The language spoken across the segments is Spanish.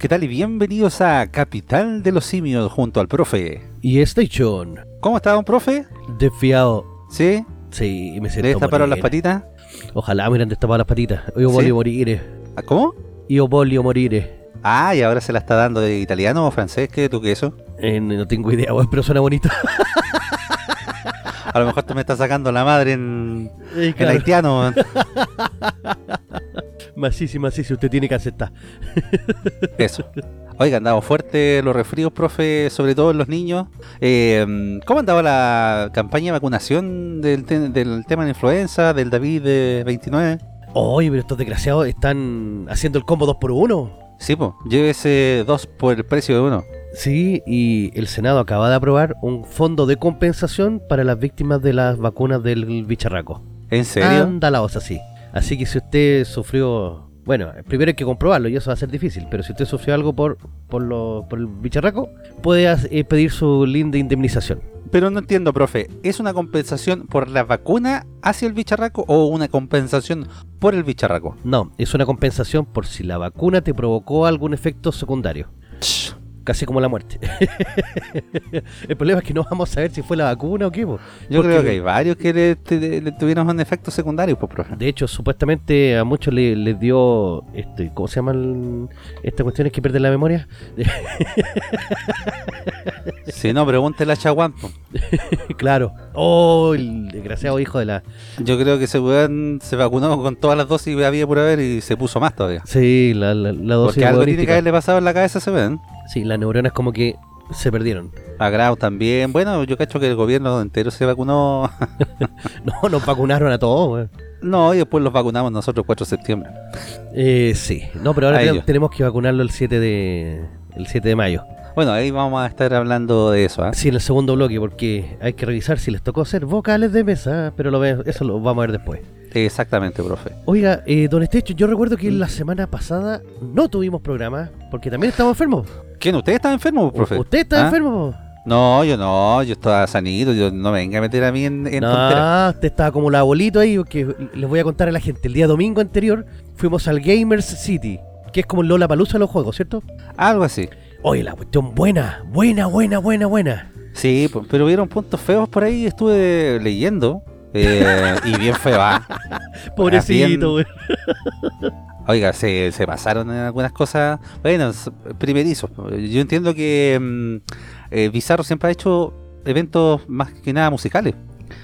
¿Qué tal y bienvenidos a Capital de los Simios junto al profe? Y Station. ¿Cómo está, don profe? Desfiado. ¿Sí? Sí, me ¿Le siento destaparon las morir. patitas? Ojalá me hubieran destapado las patitas. Io ¿Sí? voglio morire. ¿Ah, ¿Cómo? Io voglio morire. Ah, y ahora se la está dando de italiano o francés, ¿qué tú qué eso? Eh, no tengo idea, pero suena bonito. A lo mejor tú me estás sacando la madre en, en claro. haitiano. Masisi, masisi, usted tiene que aceptar. Eso. Oiga, andamos fuerte los resfríos, profe, sobre todo en los niños. Eh, ¿Cómo andaba la campaña de vacunación del, te- del tema de influenza, del David de 29? Oye, pero estos desgraciados están haciendo el combo 2 por 1 Sí, pues, llévese dos por el precio de uno. Sí, y el Senado acaba de aprobar un fondo de compensación para las víctimas de las vacunas del bicharraco. ¿En serio? Anda la osa, sí. Así que si usted sufrió... Bueno, primero hay que comprobarlo y eso va a ser difícil, pero si usted sufrió algo por, por, lo, por el bicharraco, puede eh, pedir su linda indemnización. Pero no entiendo, profe. ¿Es una compensación por la vacuna hacia el bicharraco o una compensación por el bicharraco? No, es una compensación por si la vacuna te provocó algún efecto secundario. Ch, Casi como la muerte. el problema es que no vamos a saber si fue la vacuna o qué. po. Yo Porque- creo que hay varios que le, le tuvieron un efecto secundario, pues, profe. De hecho, supuestamente a muchos le- les dio, este, ¿cómo se llaman estas cuestiones que pierden la memoria? Si no, pregúntele a Chaguán. claro. Oh, el desgraciado hijo de la... Yo creo que ese weón se vacunó con todas las dosis que había por haber y se puso más todavía. Sí, la, la, la dosis Porque algo tiene que haberle pasado en la cabeza a ese weón. Sí, las neuronas como que se perdieron. A Grau también. Bueno, yo cacho que el gobierno entero se vacunó. No, nos vacunaron a todos, no, y después los vacunamos nosotros 4 de septiembre. Eh, sí. No, pero ahora tenemos, que vacunarlo el 7 de... El 7 de mayo. Bueno, ahí vamos a estar hablando de eso. ¿ah? Sí, en el segundo bloque, porque hay que revisar si les tocó hacer vocales de mesa, pero lo eso lo vamos a ver después. Exactamente, profe. Oiga, eh, don Estecho, yo recuerdo que la semana pasada no tuvimos programa, porque también estábamos enfermos. ¿Quién? ¿Usted está enfermo, profe? ¿Usted está ¿Ah? enfermo? No, yo no, yo estaba sanito, yo no me venga a meter a mí en, en tonteras. No, usted estaba como el abuelito ahí, que les voy a contar a la gente. El día domingo anterior fuimos al Gamers City, que es como el Lola Palusa de los juegos, ¿cierto? Algo así. Oye, la cuestión buena, buena, buena, buena, buena. Sí, pero vieron puntos feos por ahí, estuve leyendo. eh, y bien feo, ¿ah? Pobrecito, güey. Oiga, se, se pasaron en algunas cosas. Bueno, primerizos. Yo entiendo que mm, eh, Bizarro siempre ha hecho eventos más que nada musicales.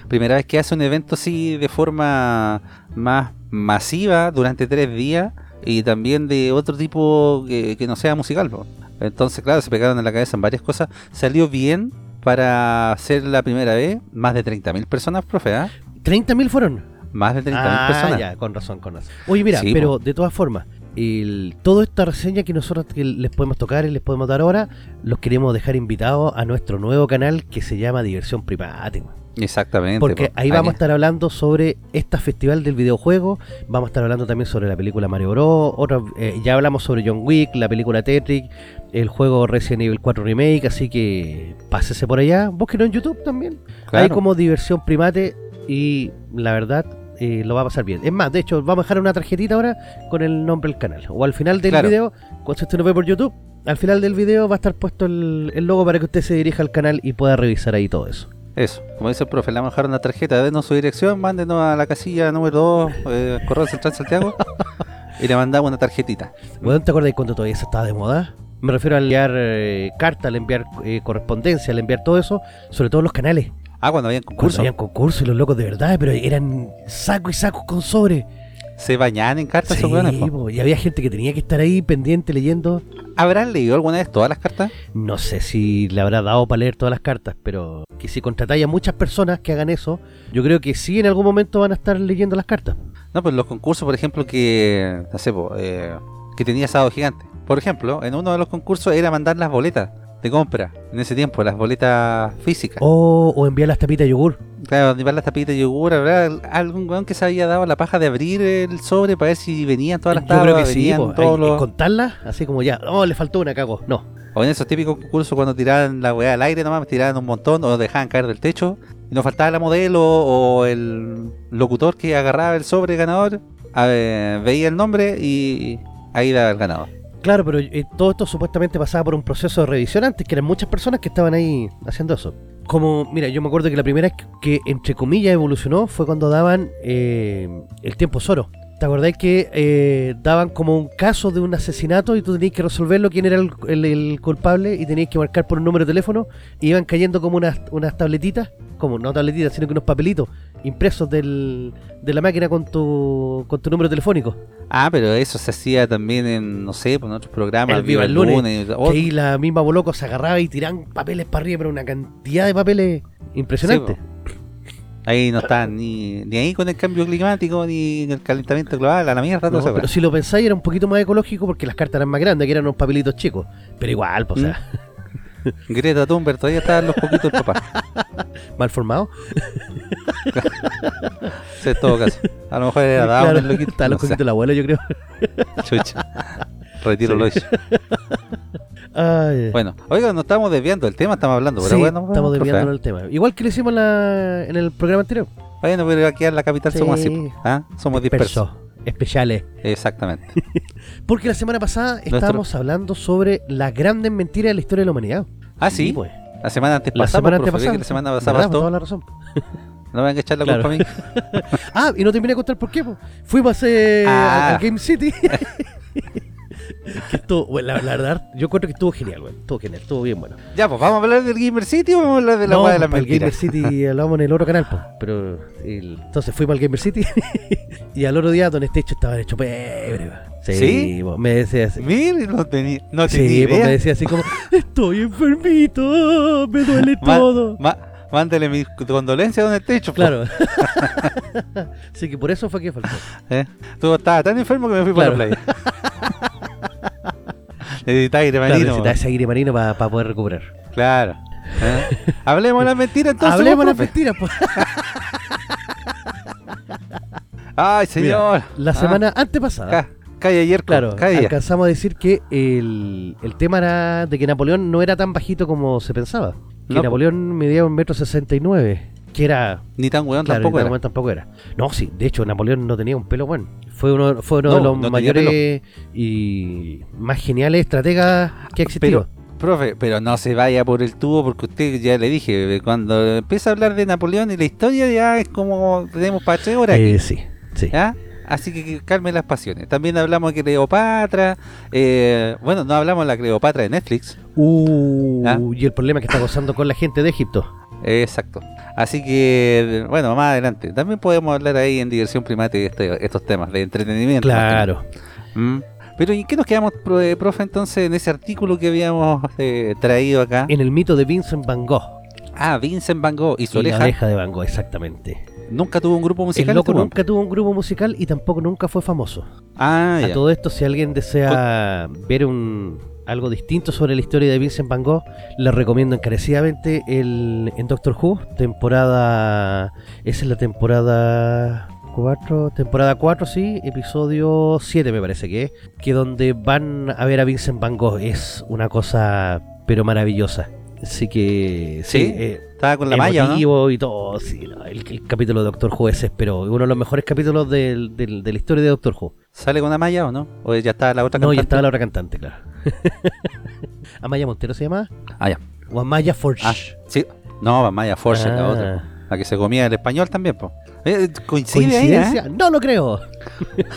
Primera vez que hace un evento así de forma más masiva durante tres días y también de otro tipo que, no sea musical. Entonces, claro, se pegaron en la cabeza en varias cosas. Salió bien para ser la primera vez. Más de 30.000 personas, profe, ¿ah? 30.000 fueron. Más de 30.000 Ah, personas. ya, con razón, con razón. Oye, mira, Sí, pero de todas formas, el, toda esta reseña que nosotros que les podemos tocar y les podemos dar ahora, los queremos dejar invitados a nuestro nuevo canal que se llama Diversión Private. Exactamente. Porque po. ahí vamos a estar hablando sobre esta festival del videojuego, vamos a estar hablando también sobre la película Mario Bros, eh, ya hablamos sobre John Wick, la película Tetris, el juego Resident Evil 4 Remake, así que pásese por allá, búsquenlo en YouTube también. Claro. Hay como diversión primate y la verdad eh, lo va a pasar bien. Es más, de hecho, vamos a dejar una tarjetita ahora con el nombre del canal. O al final del Claro. video, cuando usted nos ve por YouTube, al final del video va a estar puesto el, el logo para que usted se dirija al canal y pueda revisar ahí todo eso. Eso, como dice el profe, le vamos a dejar una tarjeta, denos su dirección, mándenos a la casilla número 2, eh, Correo Central Santiago, y le mandamos una tarjetita. Bueno, ¿te acuerdas cuando todavía eso estaba de moda? Me refiero a enviar eh, cartas, al enviar eh, correspondencia, al enviar todo eso, sobre todo los canales. Ah, cuando habían Cuando concurso, habían y los locos de verdad, pero eran sacos y sacos con sobre. se bañaban en cartas Sí, po, y había gente que tenía que estar ahí pendiente leyendo. ¿Habrán leído alguna vez todas las cartas? No sé si le habrá dado para leer todas las cartas, pero que si contratáis a muchas personas que hagan eso, yo creo que sí en algún momento van a estar leyendo las cartas. No, pues los concursos, por ejemplo, que, no sé, po, eh, que tenía Sábado Gigante. Por ejemplo, en uno de los concursos era mandar las boletas de compra, en ese tiempo, las boletas físicas. O, o enviar las tapitas de yogur. Claro, llevar las tapitas de yogur, ¿habrá algún weón que se había dado la paja de abrir el sobre para ver si venían todas las Yo tapas, creo que sí, venían po, todos hay- los... contarlas, así como ya, oh, le faltó una, cago. No, O en esos típicos concursos cuando tiraban la weá al aire nomás, tiraban un montón o dejaban caer del techo. Y nos faltaba la modelo o el locutor que agarraba el sobre ganador, a ver, veía el nombre y ahí daba el ganador. Claro, pero eh, todo esto supuestamente pasaba por un proceso de revisión antes, que eran muchas personas que estaban ahí haciendo eso. Como, mira, yo me acuerdo que la primera que, entre comillas, evolucionó fue cuando daban eh, el tiempo Zoro. ¿Te acordáis que eh, daban como un caso de un asesinato y tú tenías que resolverlo quién era el, el- el culpable y tenías que marcar por un número de teléfono y iban cayendo como unas, unas tabletitas, como no tabletitas, sino que unos papelitos impresos del, de la máquina con tu, con tu número telefónico? Ah, pero eso se hacía también en, no sé, pues, en otros programas. El Viva el Lunes, oh, Que ahí la misma Boloco se agarraba y tiraban papeles para arriba, pero una cantidad de papeles impresionante. Sí, ahí no estaban ni, ni ahí con el cambio climático, ni en el calentamiento global, a la mierda, No, eso. pero si lo pensáis era un poquito más ecológico porque las cartas eran más grandes, que eran unos papelitos chicos. Pero igual, pues, o sea, Greta Thunberg todavía estaban los poquitos del papá. mal formado. Sí, en todo caso. A lo mejor era Down Claro, loquito. Estaban los poquitos del abuelo, yo creo. Chucha. Retiro Sí. lo. Ay, Bueno, oiga, nos estamos desviando del tema, estamos hablando, pero sí, bueno, estamos profe, desviándonos del tema. Igual que lo hicimos en la- en el programa anterior. Bueno, pero aquí en la capital Sí. somos así. ¿ah? Somos dispersos. Dispersos, especiales. Exactamente. Porque la semana pasada estábamos hablando sobre las grandes mentiras de la historia de la humanidad. Ah, sí. pues. La semana antes La pasada, semana profe, antepasada. ve que la semana pasada Pues, toda la razón. No me van a echar la Claro. culpa a mí. Ah, y no terminé de contar por qué. po. Fuimos eh, Ah. a, a Game City. Que estuvo, la, la verdad, yo encuentro que estuvo genial, güey. Estuvo genial, estuvo bien bueno. Ya, pues vamos a hablar del Gamer City o vamos a hablar de la no, de las para el Gamer. City hablamos en el otro canal, po. pero el- entonces fuimos al Gamer City y al otro día Don Estecho estaba hecho pebre. Sí, ¿Sí? po, me decía así. No tenía, no tenía Sí, me idea. decía así como, estoy enfermito, me duele Ma- todo. ma- mándale mis condolencias a don Estecho. po. Claro. Así que por eso fue que faltó. ¿Eh? Tú estabas tan enfermo que me fui para la playa. Necesitas aire Claro, marino. necesitaba ese aire marino para poder recuperar. Claro. ¿Eh? Hablemos las mentiras entonces. Hablemos las mentiras, pues. Ay, señor. La Ah, semana antepasada, ca- Calle ayer, claro, Calle. alcanzamos a decir que el, el tema era de que Napoleón no era tan bajito como se pensaba. Que No. Napoleón medía un metro sesenta y nueve, que era... Ni tan weón Claro, tampoco y era. Napoleón tampoco era. No, sí, de hecho Napoleón no tenía un pelo bueno. Fue uno, fue uno No, de los no mayores y más geniales estrategas que ha existido. Pero, profe, pero no se vaya por el tubo porque usted ya le dije, cuando empieza a hablar de Napoleón y la historia ya es como tenemos para tres horas. Eh, sí, sí. Así que, que calme las pasiones. También hablamos de Cleopatra. eh, bueno, no hablamos de la Cleopatra de Netflix. Uh, ¿Ah? y el problema que está gozando con la gente de Egipto. Exacto. Así que, bueno, más adelante. También podemos hablar ahí en Diversión Primate de este- estos temas de entretenimiento. Claro. Mm. Pero ¿y qué nos quedamos, eh, profe, entonces en ese artículo que habíamos eh, traído acá? En el mito de Vincent Van Gogh. Ah, Vincent Van Gogh y su Y la oreja. oreja de Van Gogh, exactamente. Nunca tuvo un grupo musical. el loco este nunca tuvo un grupo musical y tampoco nunca fue famoso. Ah, A ya. todo esto, si alguien desea ver un algo distinto sobre la historia de Vincent Van Gogh, les recomiendo encarecidamente el en Doctor Who, temporada esa es la temporada 4, temporada 4 sí, episodio 7 me parece que es, que donde van a ver a Vincent Van Gogh es una cosa pero maravillosa. Así que sí, ¿Sí? eh, Estaba con la malla, ¿o ¿no? y todo. sí, no, el, el capítulo de Doctor Who es pero uno de los mejores capítulos del- del- de la historia de Doctor Who. ¿Sale con la malla o no? ¿O ya está la otra No, ya cantante? estaba la otra cantante, claro. ¿Amaya Montero se llama? Ah, ya. ¿O Amaya Forge? Ah, sí. No, Maya Force, la Ah. otra. La que se comía el español también, pues. coincide ahí, ¿Coincidencia? ¿eh? No lo creo.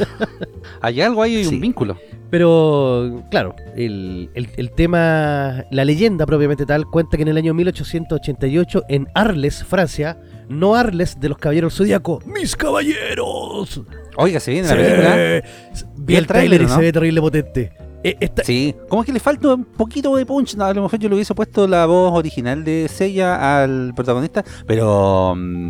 Hay algo ahí, hay Sí. un vínculo. Pero, claro, el, el- el tema, la leyenda propiamente tal, cuenta que en el año 1888 en Arles, Francia, no Arles de los Caballeros Zodíaco, ¡Mis caballeros! Oiga, se viene la Sí. película. Vi el el tráiler y ¿no? se ve terrible potente. Eh, esta- Sí, como que le falta un poquito de punch. No, a lo mejor yo le hubiese puesto la voz original de Seiya al protagonista, pero mm,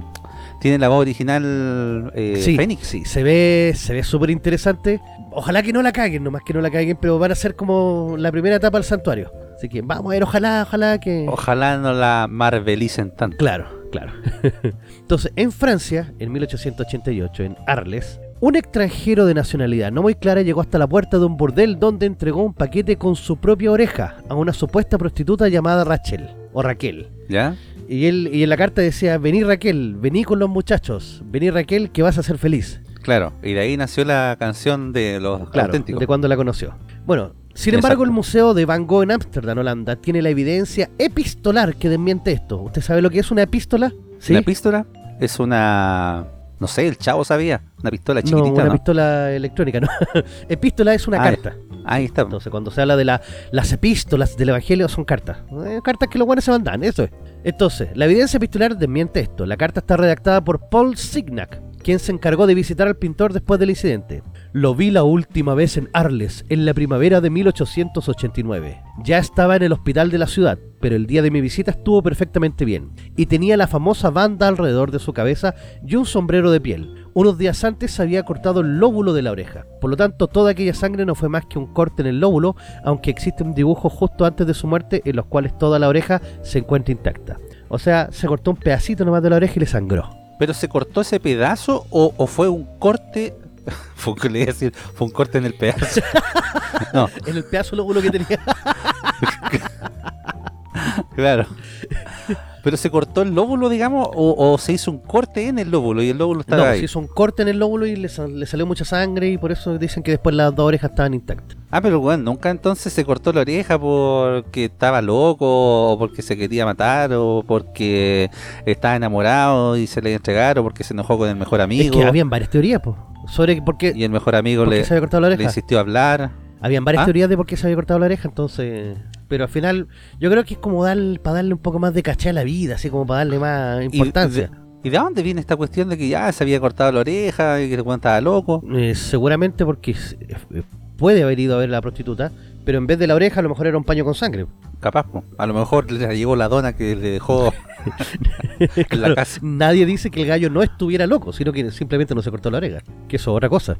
tiene la voz original eh, sí, Fénix. sí, se ve se ve súper interesante. Ojalá que no la caguen, nomás que no la caguen, pero van a ser como la primera etapa del santuario. Así que vamos a ver, ojalá, ojalá que... Ojalá no la marvelicen tanto. Claro, claro. Entonces, en Francia, en 1888, en Arles, un extranjero de nacionalidad no muy clara llegó hasta la puerta de un burdel donde entregó un paquete con su propia oreja a una supuesta prostituta llamada Rachel, o Raquel. ¿Ya? Y, él, y en la carta decía, vení Raquel, vení con los muchachos, vení Raquel que vas a ser feliz. Claro. Y de ahí nació la canción de los Claro, auténticos. de cuando la conoció. Bueno, Sin embargo, el Museo de Van Gogh en Ámsterdam, Holanda, tiene la evidencia epistolar que desmiente esto. ¿Usted sabe lo que es una epístola? ¿Sí? La pistola es una... No sé, el chavo sabía. Una pistola no, chiquitita, una ¿no? pistola electrónica, ¿no? epístola es una Ah, carta. Ahí está. Entonces, cuando se habla de la- las epístolas del Evangelio, son cartas. Eh, cartas que los buenos se mandan, eso es. Entonces, la evidencia epistolar desmiente esto. La carta está redactada por Paul Signac, quien se encargó de visitar al pintor después del incidente. Lo vi la última vez en Arles, en la primavera de 1889. Ya estaba en el hospital de la ciudad, pero el día de mi visita estuvo perfectamente bien. Y tenía la famosa banda alrededor de su cabeza y un sombrero de piel. Unos días antes se había cortado el lóbulo de la oreja. Por lo tanto, toda aquella sangre no fue más que un corte en el lóbulo, aunque existe un dibujo justo antes de su muerte en los cuales toda la oreja se encuentra intacta. O sea, se cortó un pedacito nomás de la oreja y le sangró. ¿Pero se cortó ese pedazo o, o fue un corte? fue, le iba a decir, fue un corte en el pedazo. no, En el pedazo de lóbulo que tenía. claro. ¿Pero se cortó el lóbulo, digamos, o, o se hizo un corte en el lóbulo y el lóbulo No, estaba se ahí? hizo un corte en el lóbulo y le, le salió mucha sangre y por eso dicen que después las dos orejas estaban intactas. Ah, pero bueno, nunca entonces se cortó la oreja porque estaba loco, o porque se quería matar, o porque estaba enamorado y se le iba a entregar, o porque se enojó con el mejor amigo. Es que habían varias teorías, pues. Sobre por qué, Y el mejor amigo le, se había cortado la le oreja. insistió a hablar. Habían varias ¿Ah? teorías de por qué se había cortado la oreja, entonces. Pero al final, yo creo que es como dar, para darle un poco más de caché a la vida, así como para darle más importancia. ¿Y de dónde viene esta cuestión de que ya se había cortado la oreja y que el weón estaba loco? Eh, seguramente porque s- eh, puede haber ido a ver a la prostituta, pero en vez de la oreja, a lo mejor era un paño con sangre. Capaz, po. a lo mejor le llegó la dona que le dejó en la casa. Nadie dice que el gallo no estuviera loco, sino que simplemente no se cortó la oreja. Que eso es otra cosa.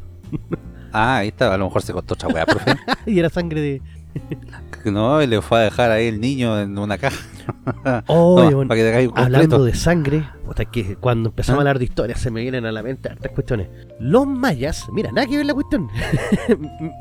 Ah, ahí está, a lo mejor se cortó otra weá, profe. y era sangre de. No, y le fue a dejar ahí el niño en una caja. Oh, No, bueno, para que te caiga un Hablando de sangre, puta, que cuando empezamos ¿Ah? a hablar de historia se me vienen a la mente hartas cuestiones. Los mayas, mira, nada que ver la cuestión.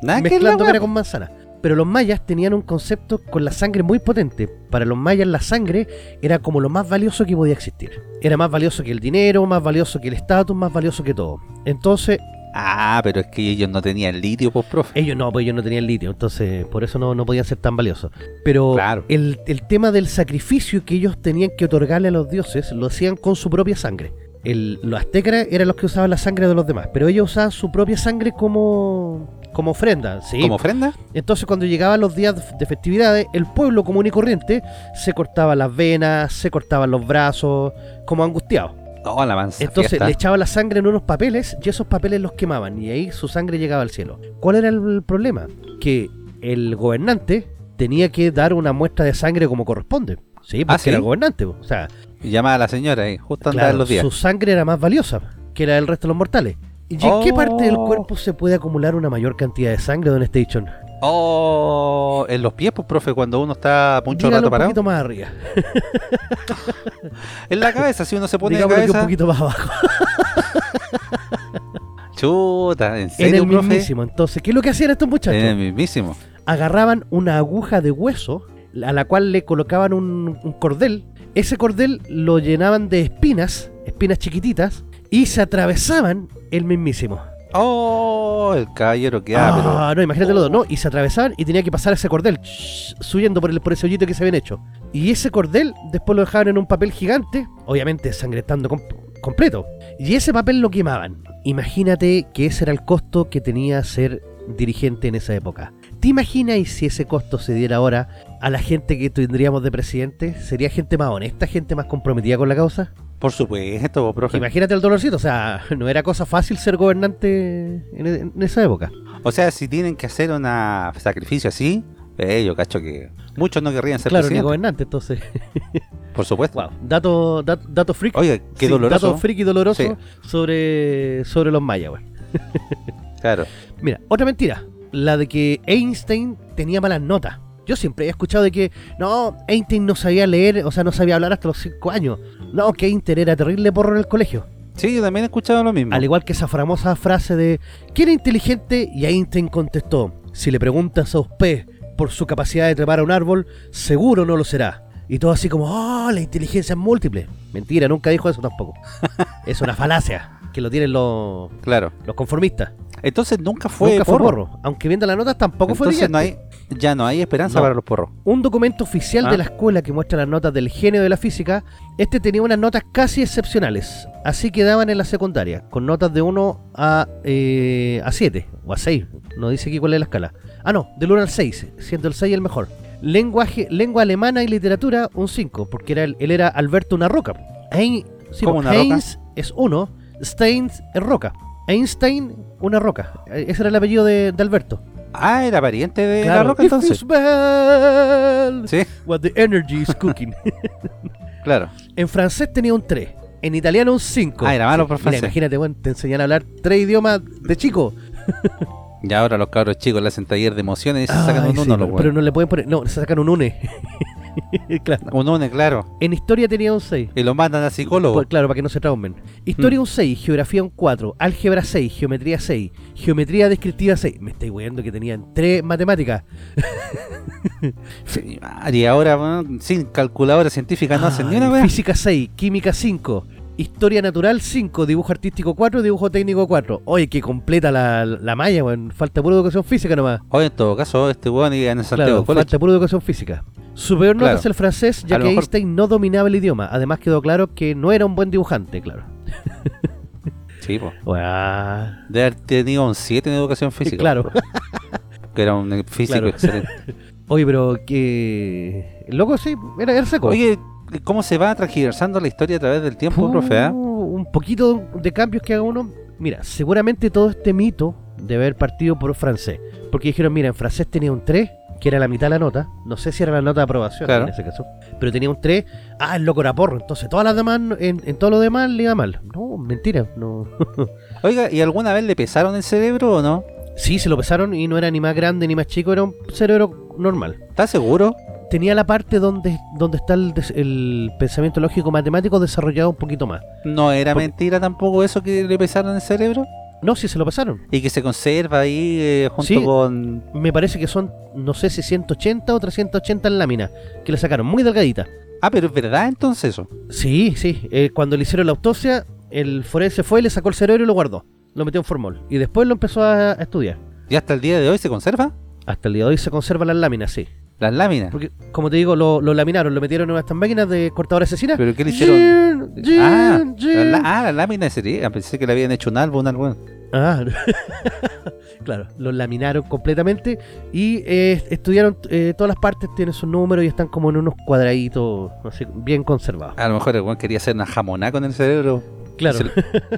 Nada que ver pera con manzana. Pero los mayas tenían un concepto con la sangre muy potente. Para los mayas la sangre era como lo más valioso que podía existir. Era más valioso que el dinero, más valioso que el estatus, más valioso que todo. Entonces, Ah, pero es que ellos no tenían litio, pues, profe. ellos no, pues ellos no tenían litio, entonces por eso no, no podían ser tan valiosos. Pero Claro. el, el tema del sacrificio que ellos tenían que otorgarle a los dioses lo hacían con su propia sangre. El, los aztecas eran los que usaban la sangre de los demás, pero ellos usaban su propia sangre como, como ofrenda. ¿sí? ¿Como ofrenda? Entonces cuando llegaban los días de festividades, el pueblo común y corriente se cortaba las venas, se cortaban los brazos, como angustiados. No, la mansa Entonces fiesta. le echaban la sangre en unos papeles y esos papeles los quemaban y ahí su sangre llegaba al cielo. ¿Cuál era el problema? Que el gobernante tenía que dar una muestra de sangre como corresponde. Sí, porque Ah, ¿sí? era el gobernante. O sea, Y llamaba a la señora ahí, justo andaba claro, en los días. su sangre era más valiosa que la del resto de los mortales. ¿Y en qué Oh. parte del cuerpo se puede acumular una mayor cantidad de sangre, Don Station? Oh, en los pies, pues, profe, cuando uno está mucho Dígalo rato un parado. poquito más arriba. En la cabeza, si uno se pone Digámoslo que un cabeza. poquito más abajo. Chuta, ¿en En serio, el profe? mismísimo. Entonces, ¿qué es lo que hacían estos muchachos? En el mismísimo. agarraban una aguja de hueso a la cual le colocaban un, un cordel. Ese cordel lo llenaban de espinas, espinas chiquititas, y se atravesaban el mismísimo. Oh, el caballero que ah, pero. No, imagínate los dos, ¿no? Y se atravesaban y tenía que pasar ese cordel, shh, subiendo por el, por ese hoyito que se habían hecho. Y ese cordel después lo dejaban en un papel gigante, obviamente sangrentando com- completo. Y ese papel lo quemaban. Imagínate que ese era el costo que tenía ser dirigente en esa época. ¿Te imaginas si ese costo se diera ahora a la gente que tendríamos de presidente? ¿Sería gente más honesta, gente más comprometida con la causa? Por supuesto, pues, profe. Imagínate el dolorcito, o sea, no era cosa fácil ser gobernante en, en esa época. O sea, si tienen que hacer un sacrificio así, eh, yo cacho que muchos no querrían ser Claro, ni presidentes. gobernante, entonces. Por supuesto. Wow. Dato, dato, dato freak. Oiga, qué Sí, doloroso. Dato freak y doloroso Sí. sobre, sobre los mayas, weón. Claro. Mira, otra mentira. La de que Einstein tenía malas notas. Yo siempre he escuchado de que, no, Einstein no sabía leer, o sea, no sabía hablar hasta los 5 años. No, que Einstein era terrible porro en el colegio. Sí, yo también he escuchado lo mismo. Al igual que esa famosa frase de, ¿quién es inteligente? Y Einstein contestó, si le preguntas a usted por su capacidad de trepar a un árbol, seguro no lo será. Y todo así como, oh, la inteligencia es múltiple. Mentira, nunca dijo eso tampoco. es una falacia que lo tienen los, Claro. los conformistas. Entonces nunca fue nunca fue porro. Aunque viendo las notas tampoco fue brillante. no hay, Ya no hay esperanza No. para los porros. Un documento oficial Ah. de la escuela que muestra las notas del genio de la física, este tenía unas notas casi excepcionales. Así quedaban en la secundaria, con notas de 1 a, eh, a 7 o a 6. No dice aquí cuál es la escala. Ah, no, del 1 al 6, siendo el 6 el mejor. Lenguaje, lengua alemana y literatura, un 5, porque era, el- él era Alberto una roca. Ein- sí, ¿Cómo una roca? Heinz es 1, Stein es roca. Einstein, una roca. Eh, Ese era el apellido de, de Alberto. Ah, era pariente de la Claro. roca If entonces. bad, Sí, what the energy is cooking. claro. en francés tenía un 3. En italiano un 5. Ah, era malo por Mira, francés. imagínate, bueno, te enseñan a hablar tres idiomas de chico. Y ahora los cabros chicos le hacen taller de emociones y se sacan Ay, un sí, uno, los pero, pero no le pueden poner. No, se sacan un une. claro. Un une, claro. En historia tenía un 6. Y lo mandan a psicólogo. Pues, claro, para que no se traumen. Historia Mm. un 6, geografía un 4, álgebra 6, geometría 6, geometría descriptiva 6. Me estáis weando que tenían 3 matemáticas. Y ahora, weón, sin calculadora científica no hacen ni una wea. Física 6, química 5, historia natural 5, dibujo artístico 4, dibujo técnico 4. Oye, que completa la, la malla, weón. Falta pura educación física nomás. Oye, en todo caso, este weón iba en el Santiago Claro, falta pura educación física. Su peor nota Claro. es el francés, ya que mejor- Einstein no dominaba el idioma. Además quedó claro que no era un buen dibujante, claro. Sí, pues. De haber tenido un 7 en educación física. Claro. Que era un físico Claro. excelente. Oye, pero que... Loco, sí, era, era seco. Oye, ¿cómo se va transgiversando la historia a través del tiempo, Uh, profe? ah? Un poquito de cambios que haga uno. Mira, seguramente todo este mito debe haber partido por francés. Porque dijeron, mira, en francés tenía un 3, que era la mitad de la nota. No sé si era la nota de aprobación Claro. en ese caso. Pero tenía un 3. Ah, el loco era porro. Entonces todas las demás, en, en todo lo demás le iba mal. No, mentira. No. Oiga, ¿y alguna vez le pesaron el cerebro o no? sí, se lo pesaron y no era ni más grande ni más chico. Era un cerebro normal. ¿Estás seguro? Tenía la parte donde, donde está el, des- el pensamiento lógico matemático desarrollado un poquito más. ¿No era Por- mentira tampoco eso que le pesaron el cerebro? No, sí se lo pasaron. Y que se conserva ahí eh, junto Sí. con... Me parece que son, no sé si 180 o 380 láminas, que le sacaron muy delgadita. Ah, pero es verdad entonces eso. Sí, sí. eh, cuando le hicieron la autopsia, el forense fue, le sacó el cerebro y lo guardó. Lo metió en formol. Y después lo empezó a, a estudiar. ¿Y hasta el día de hoy se conserva? Hasta el día de hoy se conservan las láminas, sí. Las láminas. Porque, como te digo, lo, lo laminaron, lo metieron en estas máquinas de cortadora asesina. ¿Pero qué le hicieron? Gin, gin, ah, gin. la, ah, la lámina de serie. Pensé que le habían hecho un álbum, algo. Ah, claro, lo laminaron completamente y eh, estudiaron eh, todas las partes, tienen sus números y están como en unos cuadraditos así, bien conservados. A lo mejor el weón quería hacer una jamoná con el cerebro. Claro,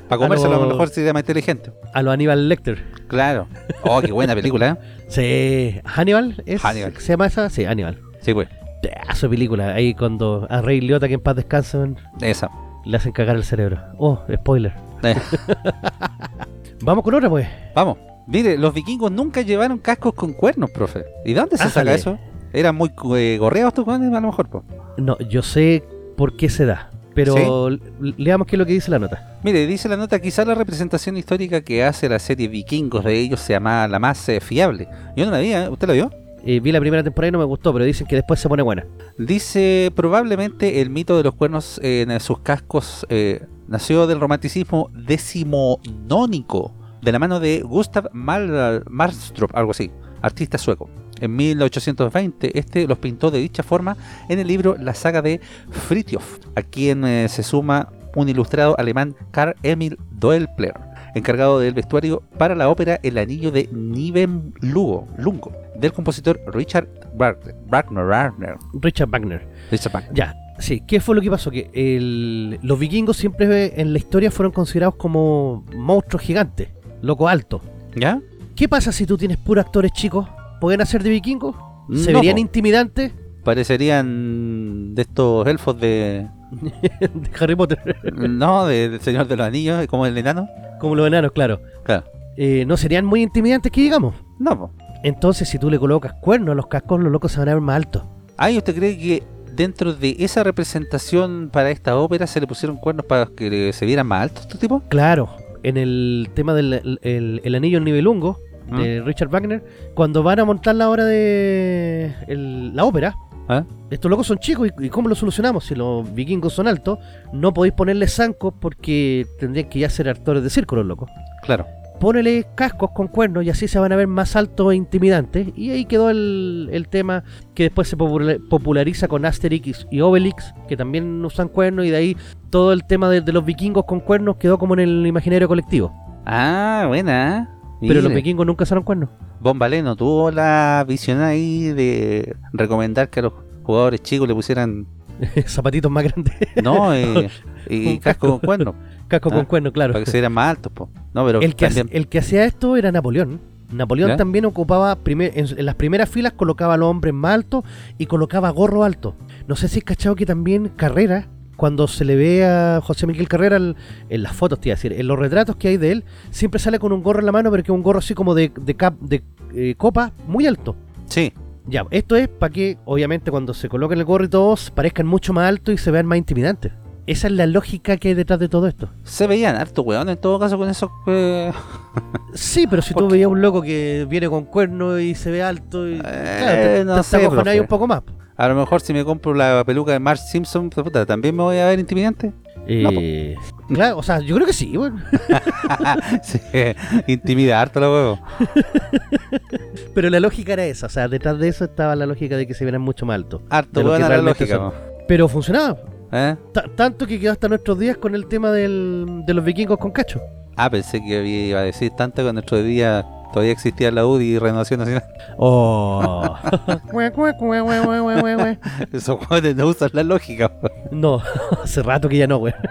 Para comérselo a lo- lo mejor sería más inteligente. a lo Aníbal Lecter. Claro. Oh, qué buena película, ¿eh? Sí, Hannibal, ¿es? Hannibal. ¿Se llama esa? Sí, Hannibal. Sí, pues. Pedazo de película, ahí cuando a Rey Liotta, que en paz descansa, man, Esa. le hacen cagar el cerebro. Oh, spoiler. Eh, Vamos con otra, pues. vamos. Mire, los vikingos nunca llevaron cascos con cuernos, profe. ¿Y dónde se saca eso? Eran muy eh, gorreados estos weones, a lo mejor, po. No, yo sé por qué se da, pero leamos qué es lo que dice la nota. Mire, dice la nota, quizá la representación histórica que hace la serie Vikingos de ellos se llama la más eh, fiable. Yo no la vi, ¿eh? ¿usted la vio? Eh, vi la primera temporada y no me gustó, pero dicen que después se pone buena. Dice, probablemente el mito de los cuernos en sus cascos nació del romanticismo decimonónico, de la mano de Gustav Mal Marstrup, algo así, artista sueco. En 1820, este los pintó de dicha forma en el libro La saga de Fritjof, a quien eh, se suma un ilustrado alemán Karl Emil Doppler, encargado del vestuario para la ópera El Anillo de Nibelungo, Lungo, del compositor Richard Wagner. Richard Wagner. Richard Wagner. Ya, sí, ¿qué fue lo que pasó? Que el- los vikingos siempre en la historia fueron considerados como monstruos gigantes, loco alto. ¿Ya? ¿Qué pasa si tú tienes puros actores chicos? ¿Pueden hacer de vikingos? ¿Se No, verían intimidantes? Parecerían de estos elfos de... de Harry Potter. no, de, del Señor de los Anillos, como el enano. como los enanos, claro. Claro. Eh, no serían muy intimidantes que digamos. No, po. Entonces, si tú le colocas cuernos a los cascos, los locos se van a ver más altos. Ah, ¿y usted cree que dentro de esa representación para esta ópera se le pusieron cuernos para que se vieran más altos estos tipos? Claro, en el tema del el, anillo en Nibelungo de Richard Wagner, cuando van a montar la obra de el- la ópera, ¿Ah? estos locos son chicos y, y cómo lo solucionamos si los vikingos son altos, no podéis ponerles zancos porque tendrían que ya ser actores de circo los locos. Claro. Pónele cascos con cuernos y así se van a ver más altos e intimidantes. Y ahí quedó el, el tema que después se popula- populariza con Asterix y Obelix, que también usan cuernos. Y de ahí todo el tema de, de los vikingos con cuernos quedó como en el imaginario colectivo. Ah, buena. Pero los vikingos nunca usaron cuernos. Bombaleno tuvo la visión ahí de recomendar que a los jugadores chicos le pusieran Zapatitos más grandes. no eh, y casco con cuernos Casco Ah, con cuernos, claro. para que se vieran más altos po. no pero El que, hace- también el que hacía esto era Napoleón. Napoleón ¿Ya? también ocupaba, primer- en, en las primeras filas colocaba a los hombres más altos y colocaba gorro alto. No sé si es cachado que también Carrera, cuando se le ve a José Miguel Carrera en, en las fotos, te iba a decir, en los retratos que hay de él, siempre sale con un gorro en la mano, pero que es un gorro así como de, de, cap- de eh, copa muy alto. sí Ya, esto es para que, obviamente, cuando se coloquen el gorro y todos parezcan mucho más altos y se vean más intimidantes. Esa es la lógica que hay detrás de todo esto. se veían harto weón en todo caso con esos eh, Sí, pero si tú veías un loco que viene con cuernos y se ve alto y Eh, claro, te, no te sé, un poco más. a lo mejor si me compro la peluca de Marge Simpson puta, también me voy a ver intimidante Eh, claro, o sea, yo creo que sí, bueno. sí, intimida harto la huevo Pero la lógica era esa, o sea, detrás de eso estaba la lógica de que se vieran mucho más altos. harto lo buena la lógica son. Pero funcionaba. ¿Eh? Ta- tanto que quedó hasta nuestros días con el tema del- de los vikingos con cacho. ah pensé que iba a decir tanto que en nuestro día todavía existía la UDI y Renovación Nacional Oh. esos jóvenes no usan la lógica no, hace rato que ya no, güey.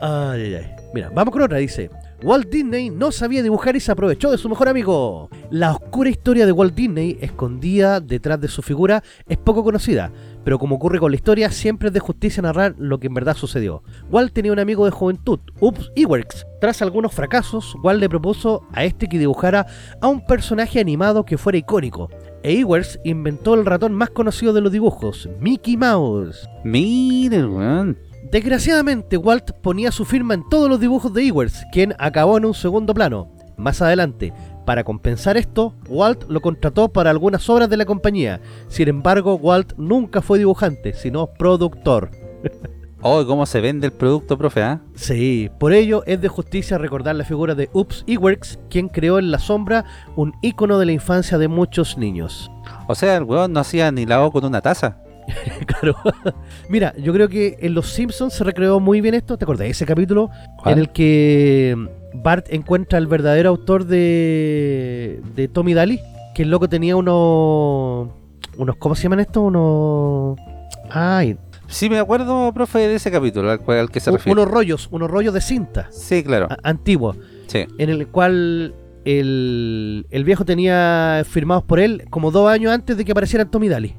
Ay, ay, ay. Mira, vamos con otra, dice. Walt Disney no sabía dibujar y se aprovechó de su mejor amigo. La oscura historia de Walt Disney, escondida detrás de su figura, es poco conocida, pero como ocurre con la historia, siempre es de justicia narrar lo que en verdad sucedió. Walt tenía un amigo de juventud, Ups Iwerks. Tras algunos fracasos, Walt le propuso a este que dibujara a un personaje animado que fuera icónico. E Iwerks inventó el ratón más conocido de los dibujos, Mickey Mouse. miren weón Desgraciadamente, Walt ponía su firma en todos los dibujos de Ewers, quien acabó en un segundo plano. Más adelante, para compensar esto, Walt lo contrató para algunas obras de la compañía. Sin embargo, Walt nunca fue dibujante, sino productor. oh cómo se vende el producto profe ¿ah? Sí, por ello es de justicia recordar la figura de Ups Iwerks, quien creó en la sombra un ícono de la infancia de muchos niños. o sea el weón no hacía ni la O con una taza claro. Mira, yo creo que en Los Simpsons se recreó muy bien esto. ¿Te acordás de ese capítulo ¿Cuál? en el que Bart encuentra al verdadero autor de, de Tommy Daly? Que el loco tenía unos. unos ¿Cómo se llaman estos? Unos. Ay, sí me acuerdo profe de ese capítulo al, cual- al que se refiere unos rollos, unos rollos de cinta sí claro antiguos, sí en el cual el, el viejo tenía firmados por él como dos años antes de que apareciera Tommy Daly.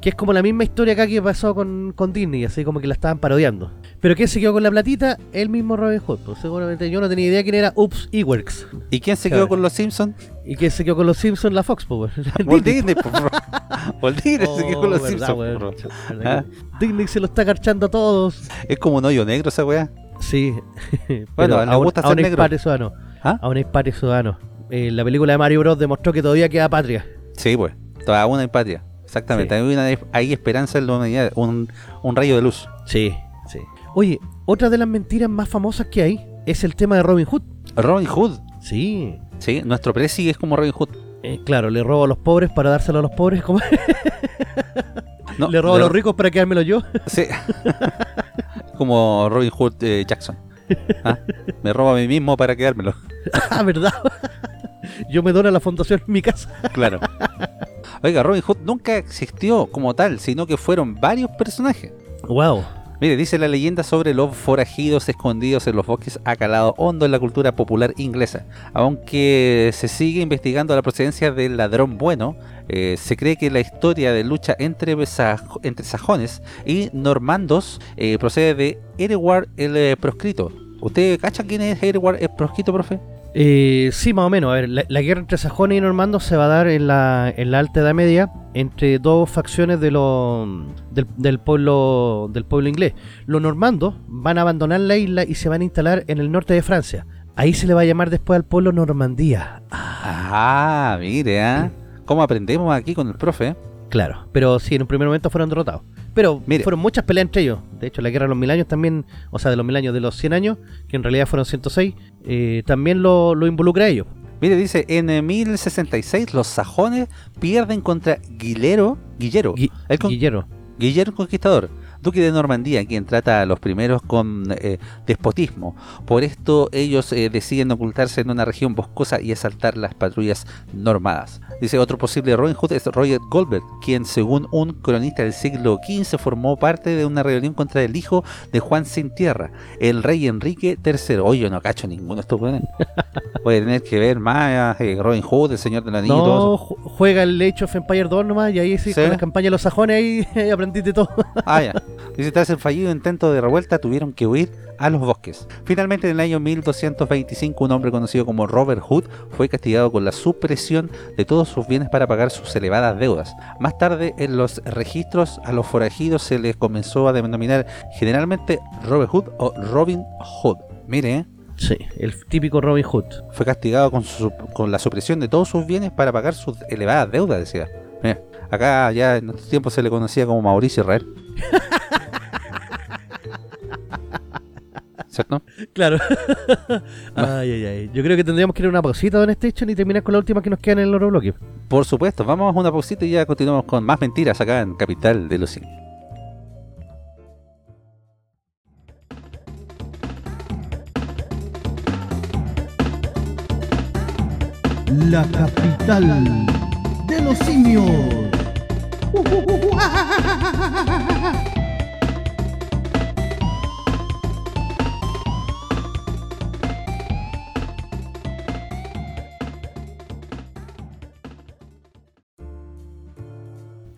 Que es como la misma historia acá que pasó con, con Disney, así como que la estaban parodiando. Pero ¿quién se quedó con la platita? El mismo Robin Hood. Pues seguramente yo no tenía idea quién era Ups Iwerks. ¿Y quién se quedó con los Simpsons? ¿Y quién se quedó con los Simpsons? La Fox, pues. Walt Disney, po, bro. Walt Disney se quedó con los Oh, Simpsons, que Disney se lo está garchando a todos. Es como un hoyo negro esa weá. Sí. Bueno, a gusta ser negro. ¿Ah? A un expadre ciudadano. La película de Mario Bros. demostró que todavía queda patria. Sí, pues. Toda una empatía. Exactamente. Sí. Hay, una- hay esperanza en la humanidad. Un, un rayo de luz. Sí, sí. Oye, otra de las mentiras más famosas que hay es el tema de Robin Hood. Robin Hood. Sí. Sí, nuestro presi es como Robin Hood. Eh, claro, le robo a los pobres para dárselo a los pobres. ¿cómo? No, le robo a los ricos para quedármelo yo. Sí. como Robin Hood eh, Jackson. Ah, Me robo a mí mismo para quedármelo. ah, ¿verdad? Yo me dono a la fundación en mi casa. Claro. Oiga, Robin Hood nunca existió como tal, sino que fueron varios personajes. Wow. Mire, dice la leyenda sobre los forajidos escondidos en los bosques ha calado hondo en la cultura popular inglesa. Aunque se sigue investigando la procedencia del ladrón bueno, eh, se cree que la historia de lucha entre, saj- entre sajones y normandos eh, procede de Ereward el eh, proscrito. ¿Usted cacha quién es Ereward el proscrito, profe? Eh, sí, más o menos. A ver, la, la guerra entre sajones y normandos se va a dar en la, en la Alta Edad Media entre dos facciones de lo, del, del pueblo del pueblo inglés. Los normandos van a abandonar la isla y se van a instalar en el norte de Francia. Ahí se le va a llamar después al pueblo Normandía. Ah, mire, ¿ah? ¿Cómo aprendemos aquí con el profe? eh? Claro, pero sí, en un primer momento fueron derrotados. Pero Mire. fueron muchas peleas entre ellos. De hecho, la guerra de los mil años también, o sea, de los mil años de los 100 años, que en realidad fueron 106, eh, también lo, lo involucra a ellos. Mire, dice, en eh, 1066 los sajones pierden contra Guilero, Guillero, Gui- el con- Guillermo. Conquistador, duque de Normandía, quien trata a los primeros con eh, despotismo. Por esto ellos eh, deciden ocultarse en una región boscosa y asaltar las patrullas normadas. Dice otro posible Robin Hood es Roger Goldberg, quien según un cronista del siglo XV formó parte de una rebelión contra el hijo de Juan Sin Tierra, el rey Enrique III. Oye, yo no cacho ninguno de estos weones. Voy a tener que ver más eh, Robin Hood, el Señor del Anillo y todo No, eso. juega el Age of Empire 2 nomás y ahí sí, Sí. con la campaña de los sajones ahí aprendiste todo. Ah, ya. Dice, tras el fallido intento de revuelta tuvieron que huir a los bosques. Finalmente, en el año 1225, un hombre conocido como Robert Hood fue castigado con la supresión de todos sus bienes para pagar sus elevadas deudas. Más tarde, en los registros a los forajidos se les comenzó a denominar generalmente Robert Hood o Robin Hood. Mire, ¿eh? Sí, el típico Robin Hood. fue castigado con, su- con la supresión de todos sus bienes para pagar sus elevadas deudas, decía. Mira, acá ya en estos tiempos se le conocía como Mauricio Israel. ¿Cierto? Claro. ay, ay, ay. Yo creo que tendríamos que ir a una pausita, Don Station, y terminar con la última que nos queda en el oro bloque. Por supuesto, vamos a una pausita y ya continuamos con más mentiras acá en Capital de los Simios. La capital de los simios.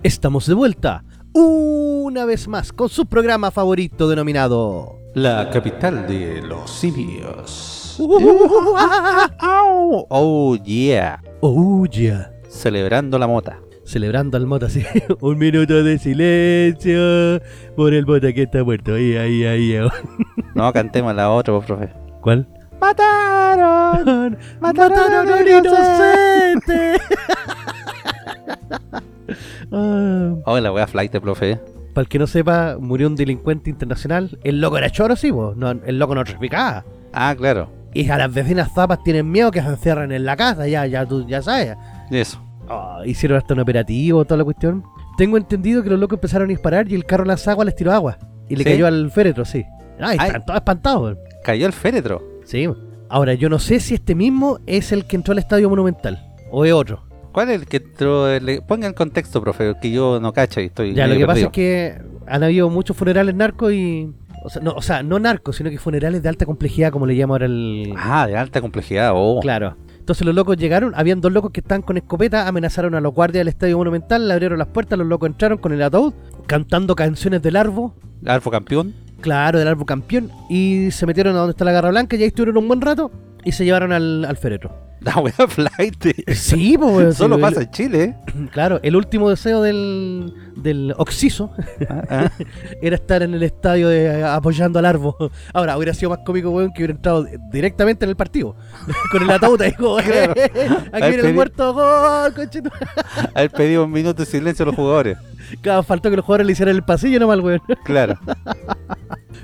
Estamos de vuelta, una vez más, con su programa favorito denominado... La capital de los simios. Oh, yeah. Oh, yeah. Celebrando la mota. Celebrando al mota así, un minuto de silencio por el mota que está muerto. Ahí, ahí, ahí. ahí. No, cantemos la otra, profe. ¿Cuál? ¡Mataron! ¡Mataron a un inocente! Ah, Oh, la wea flight, profe. para el que no sepa, murió un delincuente internacional. El loco era choro, sí, vos. No, el loco no traficaba. Ah, claro. Y a las vecinas zapas tienen miedo que se encierren en la casa, ya, ya tú ya sabes. Eso. Ah, hicieron hasta un operativo, toda la cuestión. Tengo entendido que los locos empezaron a disparar y el carro lanzagua les tiró agua. Y le ¿Sí? cayó al féretro, sí. Ay. están todos espantados. Cayó el féretro. Sí. Ahora, yo no sé si este mismo es el que entró al estadio monumental. O es otro. ¿Cuál es el que entró? Le- Ponga el contexto, profe, que yo no cacho y estoy. Ya, lo que pasa es que han habido muchos funerales narcos y. O sea, no, o sea, no narcos, sino que funerales de alta complejidad, como le llama ahora el. Ah, de alta complejidad. Oh. Claro. Entonces los locos llegaron, habían dos locos que estaban con escopeta, amenazaron a los guardias del estadio monumental, le abrieron las puertas, los locos entraron con el ataúd, cantando canciones del Arbo, Alfo campeón. claro, del Arbo campeón, y se metieron a donde está la garra blanca, y ahí estuvieron un buen rato, y se llevaron al, al féretro. La wea flight. Sí, pues Solo pasa en Chile. ¿eh? Claro, el último deseo del, del Oxiso Ah, ah. era estar en el estadio de- apoyando al Arbo. Ahora, hubiera sido más cómico, weón, que hubiera entrado directamente en el partido. Con el ataúd ahí, como, Claro. aquí viene el muerto, gol, conchito. Haber pedido un minuto de silencio a los jugadores. Claro, faltó que los jugadores le hicieran el pasillo nomás, weón. Claro.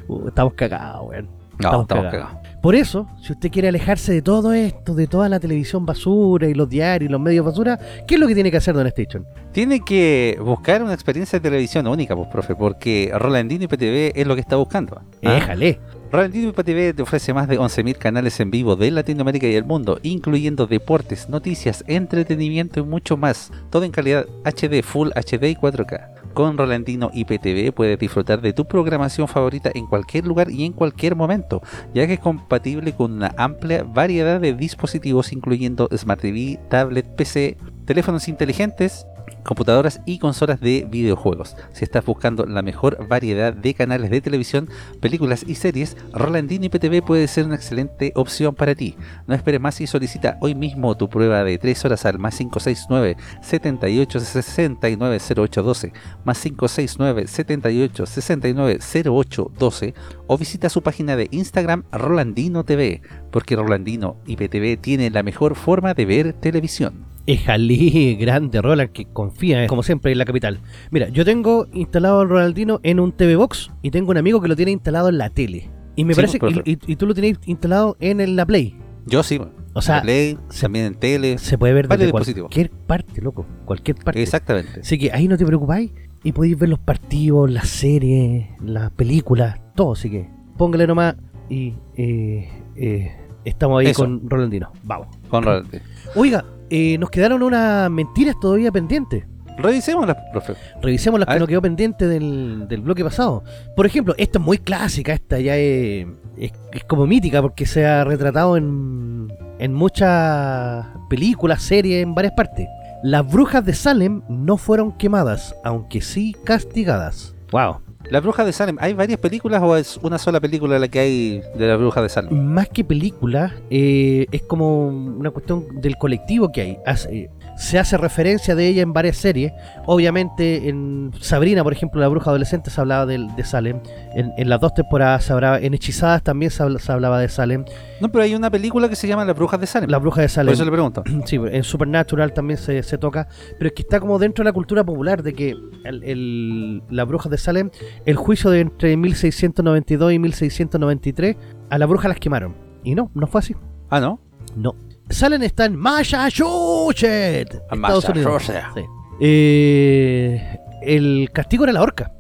Uh, estamos cagados, weón. No, estamos cagados. Por eso, si usted quiere alejarse de todo esto, de toda la televisión basura y los diarios y los medios basura, ¿qué es lo que tiene que hacer Don Station? Tiene que buscar una experiencia de televisión única, pues, profe, porque Rolandino IPTV es lo que está buscando. ¿ah? Déjale. Rolandino IPTV te ofrece más de 11.000 canales en vivo de Latinoamérica y el mundo, incluyendo deportes, noticias, entretenimiento y mucho más. Todo en calidad HD, Full HD y 4K. Con Rolandino IPTV puedes disfrutar de tu programación favorita en cualquier lugar y en cualquier momento, ya que es compatible con una amplia variedad de dispositivos incluyendo Smart TV, tablet, PC, teléfonos inteligentes, computadoras y consolas de videojuegos. Si estás buscando la mejor variedad de canales de televisión, películas y series, Rolandino IPTV puede ser una excelente opción para ti. No esperes más y solicita hoy mismo tu prueba de 3 horas al más 569 78 69 0812 más 569 78 69 0812 o visita su página de Instagram Rolandino TV porque Rolandino IPTV tiene la mejor forma de ver televisión. Ejalí, grande Roland, que confía, eh, como siempre, en la capital. Mira, yo tengo instalado el Ronaldino en un TV Box y tengo un amigo que lo tiene instalado en la tele. Y me Sí, parece pues, que. Y, y tú lo tienes instalado en la Play. Yo sí. O sea, en Play, se- también en tele. Se puede ver desde cualquier parte, loco. Cualquier parte. Exactamente. Así que ahí no te preocupáis y podéis ver los partidos, las series, las películas, todo. Así que póngale nomás y eh, eh, estamos ahí Eso. con Rolandino. Vamos. Con Ronald. Oiga, eh, nos quedaron unas mentiras todavía pendientes. Revisémoslas, profe. Revisemos las que ver. nos quedó pendiente del, del bloque pasado. Por ejemplo, esta es muy clásica, esta ya es, es, es como mítica porque se ha retratado en, en muchas películas, series, en varias partes. Las brujas de Salem no fueron quemadas, aunque sí castigadas. Wow. La bruja de Salem, ¿hay varias películas o es una sola película la que hay de la bruja de Salem? Más que película, eh, es como una cuestión del colectivo que hay. Hace- eh, se hace referencia de ella en varias series. Obviamente en Sabrina, por ejemplo, la bruja adolescente se hablaba de, Salem. En, en las dos temporadas se hablaba, en Hechizadas también se, habla- se hablaba de Salem. No, pero hay una película que se llama La bruja de Salem. La bruja de Por Salem. eso le pregunto. Sí, en Supernatural también se, se toca, pero es que está como dentro de la cultura popular de que el, el- la bruja de Salem, el juicio de entre 1692 y 1693, a la bruja las quemaron. Y no, no fue así. Ah, ¿no? No. Salem está en Massachusetts, Estados Unidos. Sí. Eh, el castigo era la horca.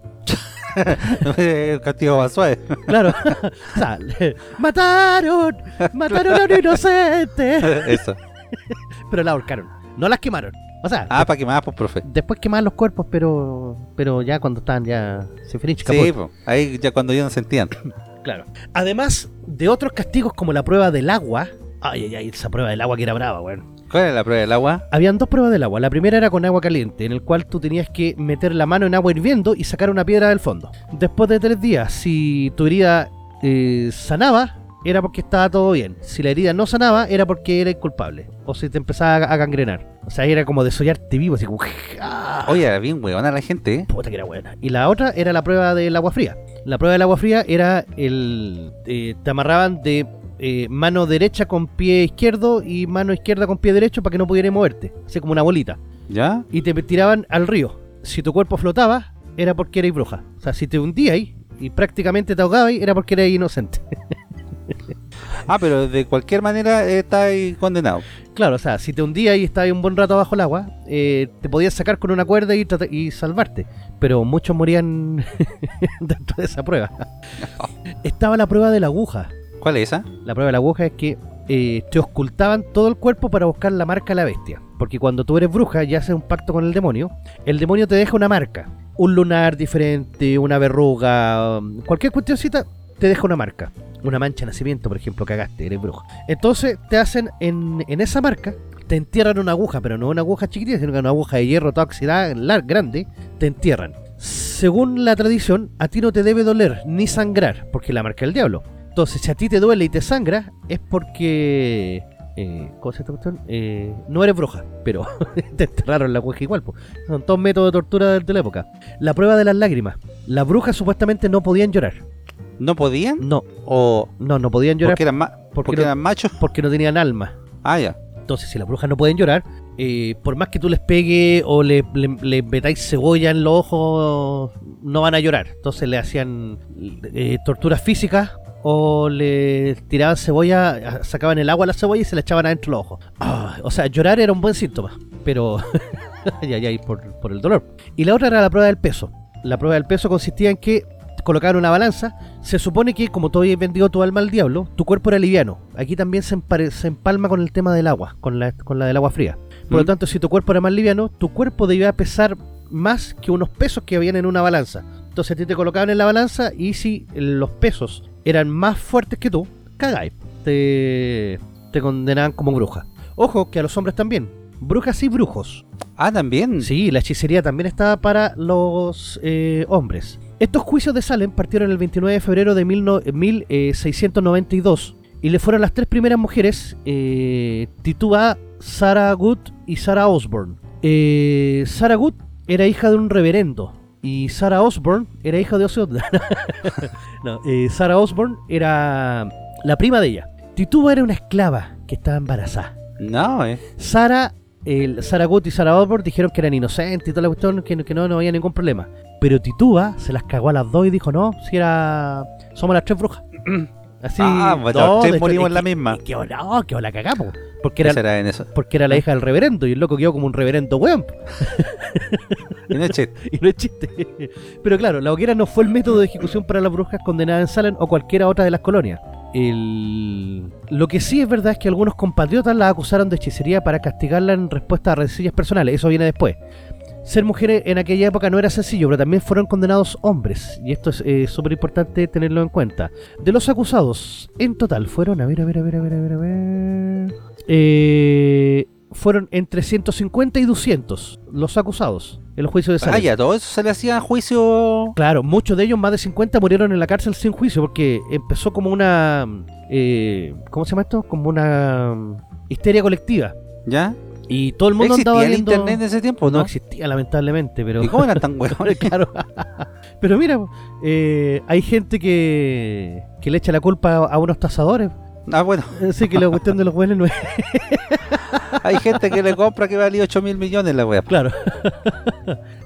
El castigo más suave. Claro. O sea, mataron, mataron a un inocente. Eso. Pero la ahorcaron. No las quemaron. O sea, Ah, para que más, pues, profe. Después quemaban los cuerpos, pero pero ya cuando estaban ya se finished, Sí, ahí ya cuando ya no sentían. claro. Además de otros castigos como la prueba del agua. Ay, ay, ay, esa prueba del agua que era brava, weón. ¿Cuál es la prueba del agua? Habían dos pruebas del agua. La primera era con agua caliente, en el cual tú tenías que meter la mano en agua hirviendo y sacar una piedra del fondo. Después de tres días, si tu herida eh, sanaba, era porque estaba todo bien. Si la herida no sanaba, era porque era culpable. O si te empezaba a, a gangrenar. O sea, era como desollarte vivo, así como... ¡ah! Oye, era bien huevona la gente, ¿eh? Puta que era buena. Y la otra era la prueba del agua fría. La prueba del agua fría era el. eh, te amarraban de eh, mano derecha con pie izquierdo y mano izquierda con pie derecho para que no pudieras moverte. Así como una bolita. ¿Ya? Y te tiraban al río. Si tu cuerpo flotaba, era porque erais bruja. O sea, si te hundías y prácticamente te ahogabas, era porque erais inocente. Ah, pero de cualquier manera eh, está ahí condenado. Claro, o sea, si te hundías y estabas un buen rato bajo el agua, eh, te podías sacar con una cuerda y, y salvarte. Pero muchos morían dentro de esa prueba. Estaba la prueba de la aguja. ¿Cuál es esa? La prueba de la aguja es que eh, te ocultaban todo el cuerpo para buscar la marca de la bestia. Porque cuando tú eres bruja y haces un pacto con el demonio, el demonio te deja una marca. Un lunar diferente, una verruga, um, cualquier cuestioncita te deja una marca. Una mancha de nacimiento, por ejemplo, cagaste, eres bruja. Entonces te hacen en, esa marca, te entierran una aguja, pero no una aguja chiquitita, sino una aguja de hierro toda oxidada, grande, te entierran. Según la tradición, a ti no te debe doler ni sangrar, porque la marca del diablo. Entonces, si a ti te duele y te sangra, es porque. Eh, ¿Cómo se llama esta cuestión? Eh, no eres bruja, pero te enterraron la cueja igual. po. Son todos métodos de tortura de, la época. La prueba de las lágrimas. Las brujas supuestamente no podían llorar. ¿No podían? No, ¿O no, no podían llorar porque eran, ma- porque porque no- eran machos? porque no tenían alma. Ah, ya. Entonces, si las brujas no pueden llorar, eh, por más que tú les pegue o le, le, le metáis cebolla en los ojos, no van a llorar. Entonces le hacían eh, torturas físicas o le tiraban cebolla, sacaban el agua a la cebolla y se la echaban adentro los ojos. Ah, o sea, llorar era un buen síntoma, pero ya, ya, por, por el dolor. Y la otra era la prueba del peso. La prueba del peso consistía en que colocaban una balanza. Se supone que, como tú habías vendido tu alma al diablo, tu cuerpo era liviano. Aquí también se, empare- se empalma con el tema del agua, con la, con la del agua fría. Por lo Mm. tanto, si tu cuerpo era más liviano, tu cuerpo debía pesar más que unos pesos que habían en una balanza. Entonces a ti te colocaban en la balanza y si los pesos eran más fuertes que tú, cagáis. Te, te condenaban como bruja. Ojo que a los hombres también. Brujas y brujos. Ah, también. Sí, la hechicería también estaba para los eh, hombres. Estos juicios de Salem partieron el 29 de febrero de mil no- 1692 y le fueron las tres primeras mujeres, eh, Tituba, Sarah Good y Sarah Osborne. Eh, Sarah Good era hija de un reverendo y Sarah Osborne era hija de Ozzy Osbourne. no, eh, Sarah Osborne era la prima de ella. Tituba era una esclava que estaba embarazada. No, eh. Sara el Sarah Good y Sarah Osborne dijeron que eran inocentes y toda la cuestión, que, que no, no había ningún problema. Pero Titúa se las cagó a las dos y dijo, no, si era... Somos las tres brujas. Así, Ah, bueno, no, tres morimos en la que- misma. es Que, no, que la cagamos. Porque ¿Qué era, será en eso? porque era la hija del reverendo y el loco quedó como un reverendo weón. Y no es chiste. Y no es chiste. Pero claro, la hoguera no fue el método de ejecución para las brujas condenadas en Salem o cualquiera otra de las colonias. El... Lo que sí es verdad es que algunos compatriotas la acusaron de hechicería para castigarla en respuesta a rencillas personales. Eso viene después. Ser mujeres en aquella época no era sencillo, pero también fueron condenados hombres. Y esto es eh, súper importante tenerlo en cuenta. De los acusados, en total fueron, a ver, a ver, a ver, a ver, a ver, a ver. Eh, fueron entre 150 y 200 los acusados en los juicios de Ah, Salem. ya, todo eso se le hacía juicio. Claro, muchos de ellos, más de 50, murieron en la cárcel sin juicio porque empezó como una... eh, ¿Cómo se llama esto? Como una mm, histeria colectiva. ¿Ya? Y todo el mundo ¿Existía andaba el viendo... internet en ese tiempo, no no? existía, lamentablemente, pero... ¿Y cómo eran tan huevones? claro. pero mira, eh, hay gente que, que le echa la culpa a, unos tasadores. Ah, bueno, Así que la cuestión de los buenos no es... hay gente que le compra que valía 8 mil millones la wea. Claro.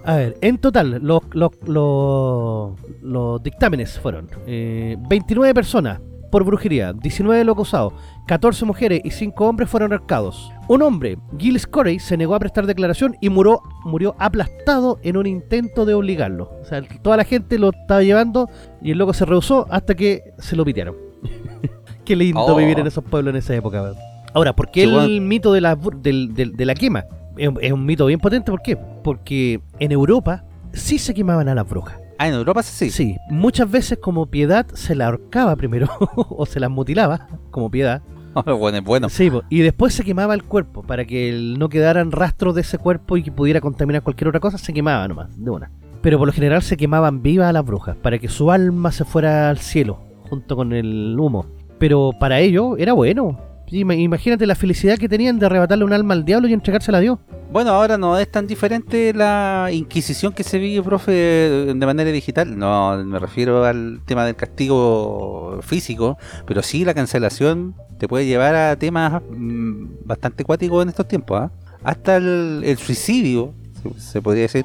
A ver, en total, los, los, los, los dictámenes fueron eh, 29 personas por brujería, 19 los acusados, 14 mujeres y 5 hombres fueron arcados. Un hombre, Gilles Corey, se negó a prestar declaración y murió, murió aplastado en un intento de obligarlo. O sea, toda la gente lo estaba llevando y el loco se rehusó hasta que se lo pitearon. Qué lindo Oh. vivir en esos pueblos en esa época. Ahora, ¿por qué el mito de la, del- del- de la quema? Es, un- es un mito bien potente, ¿por qué? Porque en Europa sí se quemaban a las brujas. Ah, en Europa sí. Sí, muchas veces como piedad se la ahorcaba primero o se las mutilaba como piedad. bueno, es bueno. Sí, y después se quemaba el cuerpo para que no quedaran rastros de ese cuerpo y que pudiera contaminar cualquier otra cosa, se quemaba nomás, de una. Pero por lo general se quemaban vivas a las brujas para que su alma se fuera al cielo junto con el humo. Pero para ello era bueno. Ima- Imagínate la felicidad que tenían de arrebatarle un alma al diablo y entregársela a Dios. Bueno, ahora no es tan diferente la inquisición que se vive, profe, de manera digital. No, me refiero al tema del castigo físico, pero sí la cancelación te puede llevar a temas mm, bastante cuáticos en estos tiempos. ¿ah? Hasta el, suicidio, se, se podría decir,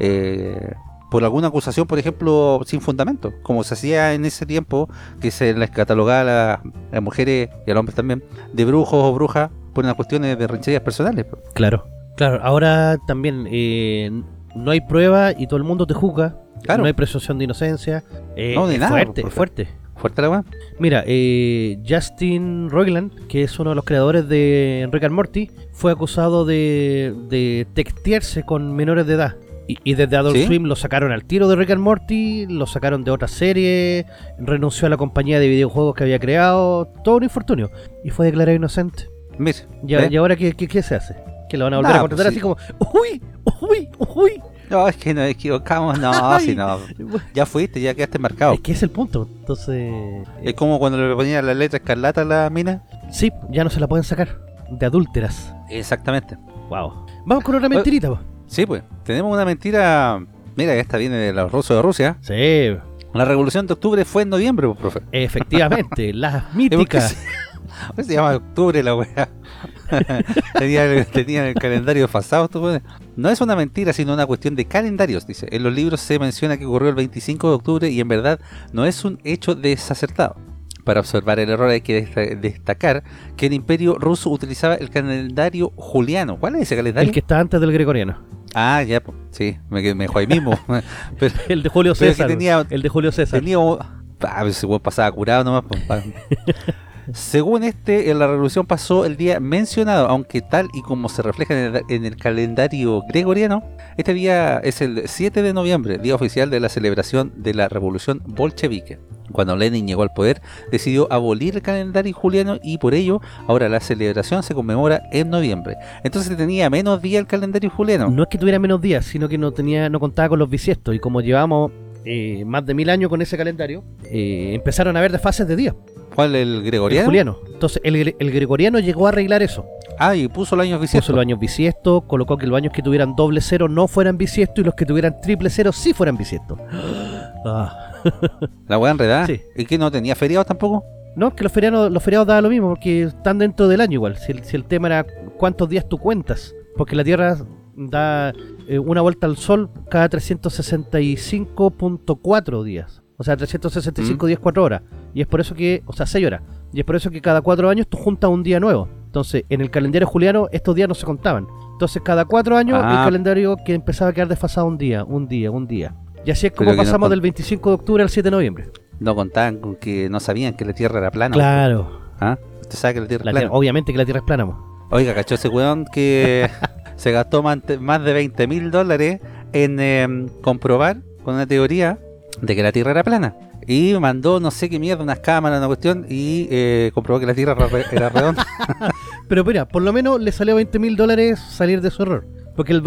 eh, por alguna acusación, por ejemplo, sin fundamento, como se hacía en ese tiempo, que se les catalogaba a las, a las mujeres y a los hombres también, de brujos o brujas por unas cuestiones de rancherías personales. Claro. Claro, ahora también eh, no hay prueba y todo el mundo te juzga. Claro. No hay presunción de inocencia. Eh, No, de nada, fuerte, por fuerte. Fuerte la weá. Mira, eh, Justin Roiland, que es uno de los creadores de Rick and Morty, fue acusado de, de textearse con menores de edad. Y, y desde Adult ¿Sí? Swim lo sacaron al tiro de Rick and Morty, lo sacaron de otra serie, renunció a la compañía de videojuegos que había creado, todo un infortunio. Y fue declarado inocente. Mira, ¿Y, ¿eh? y ahora qué, qué- qué se hace? ¿Que lo van a volver Nah, a contratar pues así sí. como, uy, uy, uy? No, es que nos equivocamos, no, si no. Ya fuiste, ya quedaste marcado. Es que es el punto. Entonces, Es como cuando le ponían la letra escarlata a la mina. sí, ya no se la pueden sacar. De adúlteras. Exactamente. Wow. Vamos con otra mentirita, po. Sí, pues, tenemos una mentira. Mira, esta viene de los rusos de Rusia. Sí, La revolución de octubre fue en noviembre, pues, profe. efectivamente, las ¿Y por qué míticas. se, se llama octubre la weá? tenía, el, tenía el calendario pasado. No es una mentira, sino una cuestión de calendarios, dice. En los libros se menciona que ocurrió el 25 de octubre y en verdad no es un hecho desacertado. Para observar el error hay que desta- destacar que el imperio ruso utilizaba el calendario juliano. ¿Cuál es ese calendario? El que está antes del gregoriano. Ah, ya, pues, sí, me, me dejó ahí mismo. Pero El de Julio César. tenía- El de Julio César. tenía ese weón pasaba curado nomás. Según este, la revolución pasó el día mencionado, aunque tal y como se refleja en el, en el calendario gregoriano, este día es el 7 de noviembre, día oficial de la celebración de la revolución bolchevique. Cuando Lenin llegó al poder, decidió abolir el calendario juliano y por ello ahora la celebración se conmemora en noviembre. Entonces tenía menos día el calendario juliano. No es que tuviera menos días, sino que no tenía, no contaba con los bisiestos. Y como llevamos eh, más de mil años con ese calendario, eh, empezaron a haber desfases de días. ¿Cuál el El gregoriano? juliano. Entonces, el, el gregoriano llegó a arreglar eso. Ah, y puso el año Puso bisiesto. los años bisiestos, colocó que los años que tuvieran doble cero no fueran bisiestos y los que tuvieran triple cero sí fueran bisiestos. Ah. La weá enredada. Sí. ¿Y que no tenía feriados tampoco? No, que los feriados, los feriados daban lo mismo, porque están dentro del año igual. Si el, si el tema era cuántos días tú cuentas. porque la Tierra da eh, una vuelta al Sol cada 365.4 días. O sea, 365 Mm. días, 4 horas. Y es por eso que, o sea, 6 horas. Y es por eso que cada 4 años tú juntas un día nuevo. Entonces, en el calendario juliano estos días no se contaban. Entonces, cada 4 años Ah. el calendario que empezaba a quedar desfasado un día, un día, un día. Y así es como no pasamos del 25 de octubre al 7 de noviembre. No contaban con que no sabían que la Tierra era plana. Claro. ¿Ah? Usted sabe que la Tierra La es plana. tierra- obviamente que la Tierra es plana. mo. Oiga, cachó ese weón que se gastó más, de 20 mil dólares en em, comprobar con una teoría de que la Tierra era plana. Y mandó no sé qué mierda, unas cámaras, una cuestión, y eh, comprobó que la Tierra era redonda. Pero mira, por lo menos le salió 20 mil dólares salir de su error. Porque el,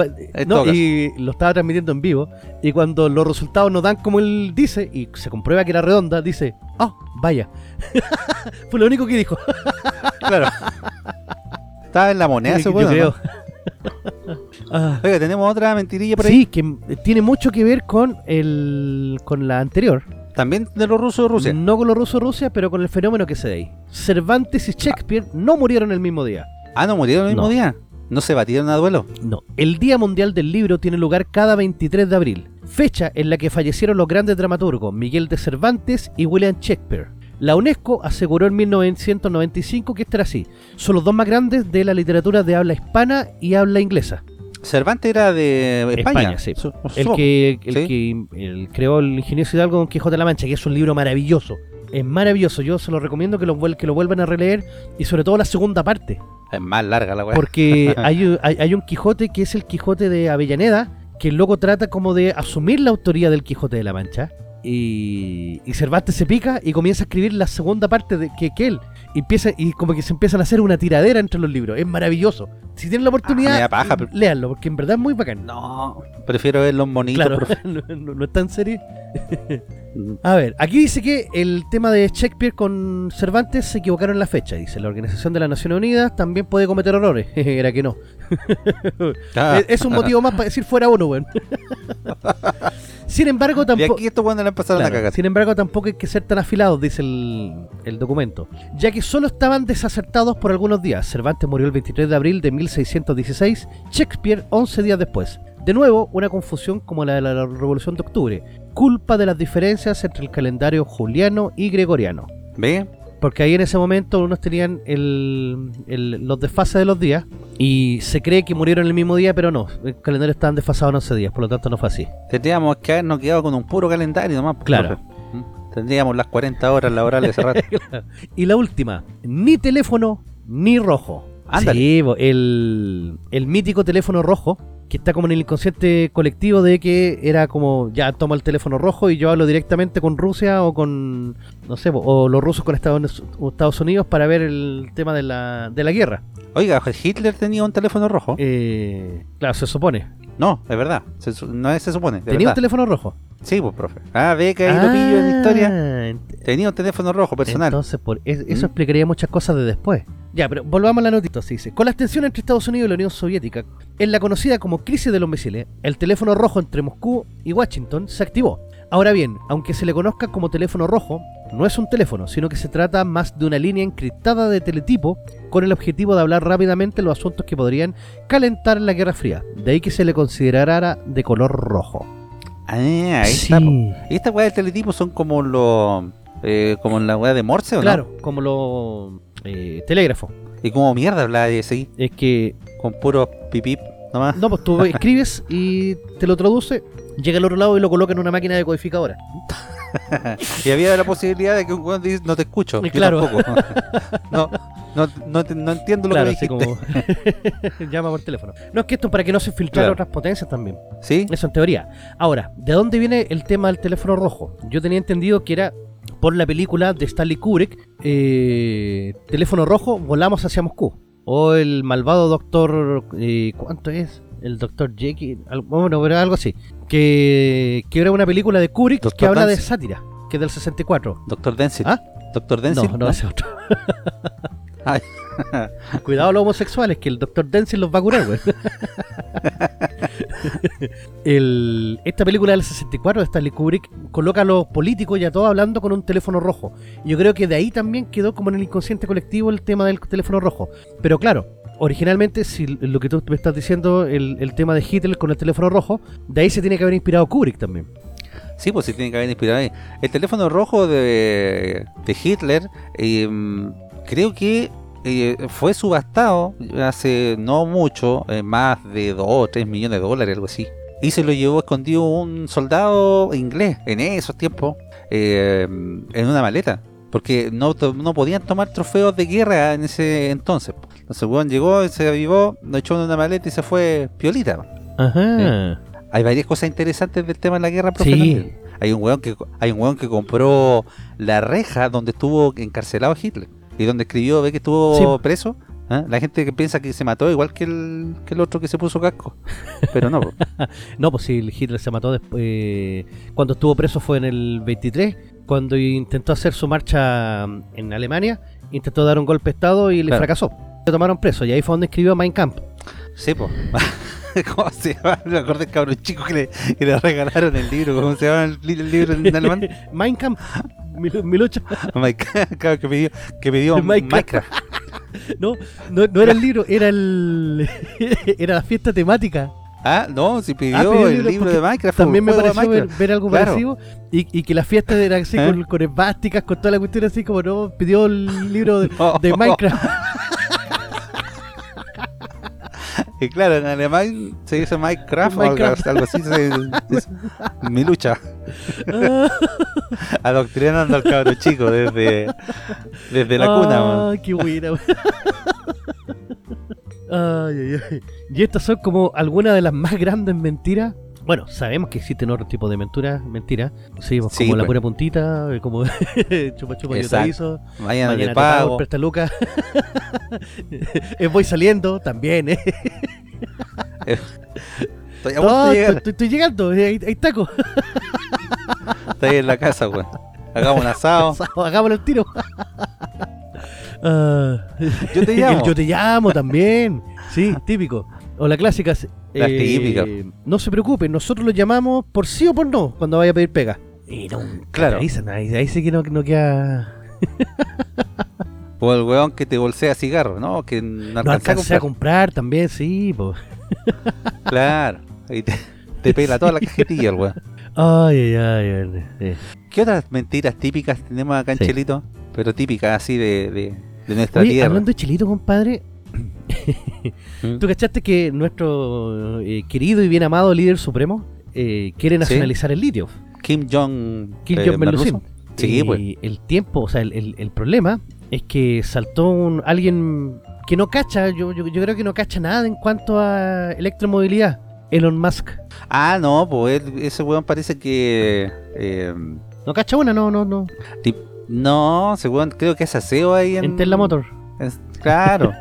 no, y lo estaba transmitiendo en vivo. Y cuando los resultados no dan como él dice, y se comprueba que era redonda, dice, ah, vaya. Fue lo único que dijo. claro. Estaba en la moneda ese Yo weón. creo. ¿no? Ah, Oiga, tenemos otra mentirilla por ahí. sí, que tiene mucho que ver con el con la anterior. También de los rusos de Rusia. No con los rusos Rusia, pero con el fenómeno que se da ahí. Cervantes y Shakespeare no murieron el mismo día. Ah, no murieron el mismo No. día. No se batieron a duelo. No, el Día Mundial del Libro tiene lugar cada 23 de abril, fecha en la que fallecieron los grandes dramaturgos Miguel de Cervantes y William Shakespeare. La UNESCO aseguró en 1995 que esto era así. Son los dos más grandes de la literatura de habla hispana y habla inglesa. Cervantes era de España. España, sí. Su- El que, el Sí. que el creó el ingenioso Hidalgo Don Quijote de la Mancha, que es un libro maravilloso. Es maravilloso, yo se lo recomiendo que lo, que lo vuelvan a releer y sobre todo la segunda parte. Es más larga la weá. Porque hay, un- hay, hay un Quijote que es el Quijote de Avellaneda, que luego trata como de asumir la autoría del Quijote de la Mancha. Y, y Cervantes se pica y comienza a escribir la segunda parte de que, que él. Y, empieza, y como que se empiezan a hacer una tiradera entre los libros. Es maravilloso. Si tienen la Ah, oportunidad, da paja, pero- léanlo, porque en verdad es muy bacán. No, prefiero ver los monitos. claro, no, no- no es tan serio. A ver, aquí dice que el tema de Shakespeare con Cervantes se equivocaron en la fecha. Dice, la Organización de las Naciones Unidas también puede cometer errores. Era que no. Ah. Es- un motivo más para decir fuera uno, weón. Sin embargo, tampoco... aquí esto cuando le empezaron Claro, a cagar. sin embargo, tampoco hay que ser tan afilados, dice el, el documento, ya que solo estaban desacertados por algunos días. Cervantes murió el 23 de abril de 1616, Shakespeare 11 días después. De nuevo, una confusión como la de la Revolución de Octubre, culpa de las diferencias entre el calendario juliano y gregoriano. ¿Ve? Porque ahí en ese momento unos tenían el, el- los desfases de los días y se cree que murieron el mismo día, pero no, el calendario estaban desfasados en 11 días, por lo tanto no fue así. Tendríamos que habernos quedado con un puro calendario nomás. pues, Claro. ¿Mm? Tendríamos las 40 horas laborales hace rato. Y la última, ni teléfono ni rojo. Ándale. Sí, el, el mítico teléfono rojo, que está como en el inconsciente colectivo de que era como, ya toma el teléfono rojo y yo hablo directamente con Rusia o con, no sé, o los rusos con Estados, Estados Unidos para ver el tema de la, de la guerra. Oiga, Hitler tenía un teléfono rojo. Eh, claro, se supone. No, es verdad. Se no es se supone. ¿Tenía un teléfono rojo? Sí, pues, profe. Ah, ve que ahí lo pillo en la historia. Tenía un teléfono rojo personal. Entonces, por es- eso ¿Mm? explicaría muchas cosas de después. Ya, pero volvamos a la notita. Se dice: Con las tensiones entre Estados Unidos y la Unión Soviética, en la conocida como crisis de los misiles, el teléfono rojo entre Moscú y Washington se activó. Ahora bien, aunque se le conozca como teléfono rojo, no es un teléfono, sino que se trata más de una línea encriptada de teletipo con el objetivo de hablar rápidamente los asuntos que podrían calentar la Guerra Fría. De ahí que se le considerara de color rojo. Ah, ahí está. po. ¿Y estas weas de teletipo son como los. Eh, como la wea de Morse o Claro, como los eh, telégrafos. Y como mierda hablaba de ese Es que con puro pipip nomás. No, pues tú escribes y te lo traduce, llega al otro lado y lo coloca en una máquina decodificadora. Y había la posibilidad de que un weón dice, no te escucho. Yo claro. tampoco. no, no, no, te- no entiendo lo claro, que dijiste. como llama por teléfono. No, es que esto es para que no se filtren Claro. otras potencias también. ¿Sí? Eso en teoría. Ahora, ¿de dónde viene el tema del teléfono rojo? Yo tenía entendido que era por la película de Stanley Kubrick, eh, Teléfono Rojo, Volamos hacia Moscú. O el malvado doctor... eh, ¿Cuánto es? El doctor Jekyll. Bueno, pero algo así. Que, que era una película de Kubrick que habla de sátira, que es del 64. Doctor Denzil. ¿Ah? Doctor Denzil. No, no, ese otro. Ay. Cuidado los homosexuales, que el doctor Denzil los va a curar, güey. Esta película del 64 de Stanley Kubrick coloca a los políticos y a todos hablando con un teléfono rojo. Yo creo que de ahí también quedó como en el inconsciente colectivo el tema del teléfono rojo. Pero claro, originalmente, si lo que tú me estás diciendo, el, tema de Hitler con el teléfono rojo, de ahí se tiene que haber inspirado Kubrick también. Sí, pues sí tiene que haber inspirado ahí. El teléfono rojo de, de Hitler, eh, creo que eh, fue subastado hace no mucho, eh, más de 2 o 3 millones de dólares, algo así. Y se lo llevó escondido un soldado inglés en esos tiempos, eh, en una maleta. Porque no, no podían tomar trofeos de guerra en ese entonces. Entonces el weón llegó, se avivó, lo echó en una maleta y se fue piolita. Ajá. Hay varias cosas interesantes del tema de la guerra, profe. Sí. Hay un weón que hay un weón que compró la reja donde estuvo encarcelado Hitler y donde escribió, ve que estuvo Sí. preso. ¿ah? La gente que piensa que se mató igual que el, que el otro que se puso casco. Pero no. No, pues si Hitler se mató después. eh, cuando estuvo preso fue en el 23. Cuando intentó hacer su marcha mm, en Alemania, intentó dar un golpe de Estado y le Claro. fracasó. Lo tomaron preso y ahí fue donde escribió Mein Kampf. sí, po. ¿Cómo se llama? Me acordé cabrón chico que le, que le regalaron el libro. ¿Cómo se llama el, el libro en alemán? Mein Kampf. Mi, mi lucha. Minecraft, claro, que pidió, que pidió Minecraft. No, no, no era el libro, era el. era la fiesta temática. Ah, no, si pidió, Ah, pidió el libro de Minecraft. También me pareció ver, ver algo Claro. parecido. Y, y que la fiesta era así ¿Eh? con, con esvásticas, con toda la cuestión así como no, pidió el libro de, No. de Minecraft. Y claro, en alemán se dice Minecraft, o algo- Minecraft. así. se- es mi lucha. Adoctrinando al cabro chico desde, desde la cuna. man. Ay, qué buena. ay, ay, ay. Y estas son como algunas de las más grandes mentiras. Bueno, sabemos que existen otros tipos de mentiras, mentiras. Sí, Sí, como la pues. pura puntita, eh, como chupa chupa yo te Exacto. Mañana, mañana te pago, pago. presta lucas. Eh, Voy saliendo también, eh. Estoy a punto No, de llegar. estoy, llegando, eh, hay, hay taco. Estoy en la casa, güey. Hagamos un asado. Hagámoslo el tiro. Ah, Yo te el llamo. yo te llamo también. Sí, típico. O la clásica. La eh, típica. No se preocupen, nosotros lo llamamos por sí o por no cuando vaya a pedir pega. Y no, Claro. Ahí, ahí, ahí sí que no, no queda. O el weón que te bolsea cigarros, ¿no? Que no No alcanza a comprar. comprar también, sí, pues. Claro. Te, te pela toda la cajetilla, el weón. Ay, ay, ay. ay. ¿Qué otras mentiras típicas tenemos acá en Sí. Chelito? Pero típicas así de, de, de nuestra Oye, tierra. hablando de chilito, compadre. ¿Mm? ¿Tú cachaste que nuestro eh, querido y bien amado líder supremo eh, quiere nacionalizar el litio? Kim Jong Kim eh, Jong. Merluzo. Sí, Y pues. el tiempo, o sea, el, el- el problema es que saltó un, alguien que no cacha, yo, yo, yo creo que no cacha nada en cuanto a electromovilidad. Elon Musk. Ah, no, pues ese weón parece que. eh, ¿No cacha una? No, no, no. tip- no, ese weón creo que es aseo ahí en. En Tesla Motor. es- claro.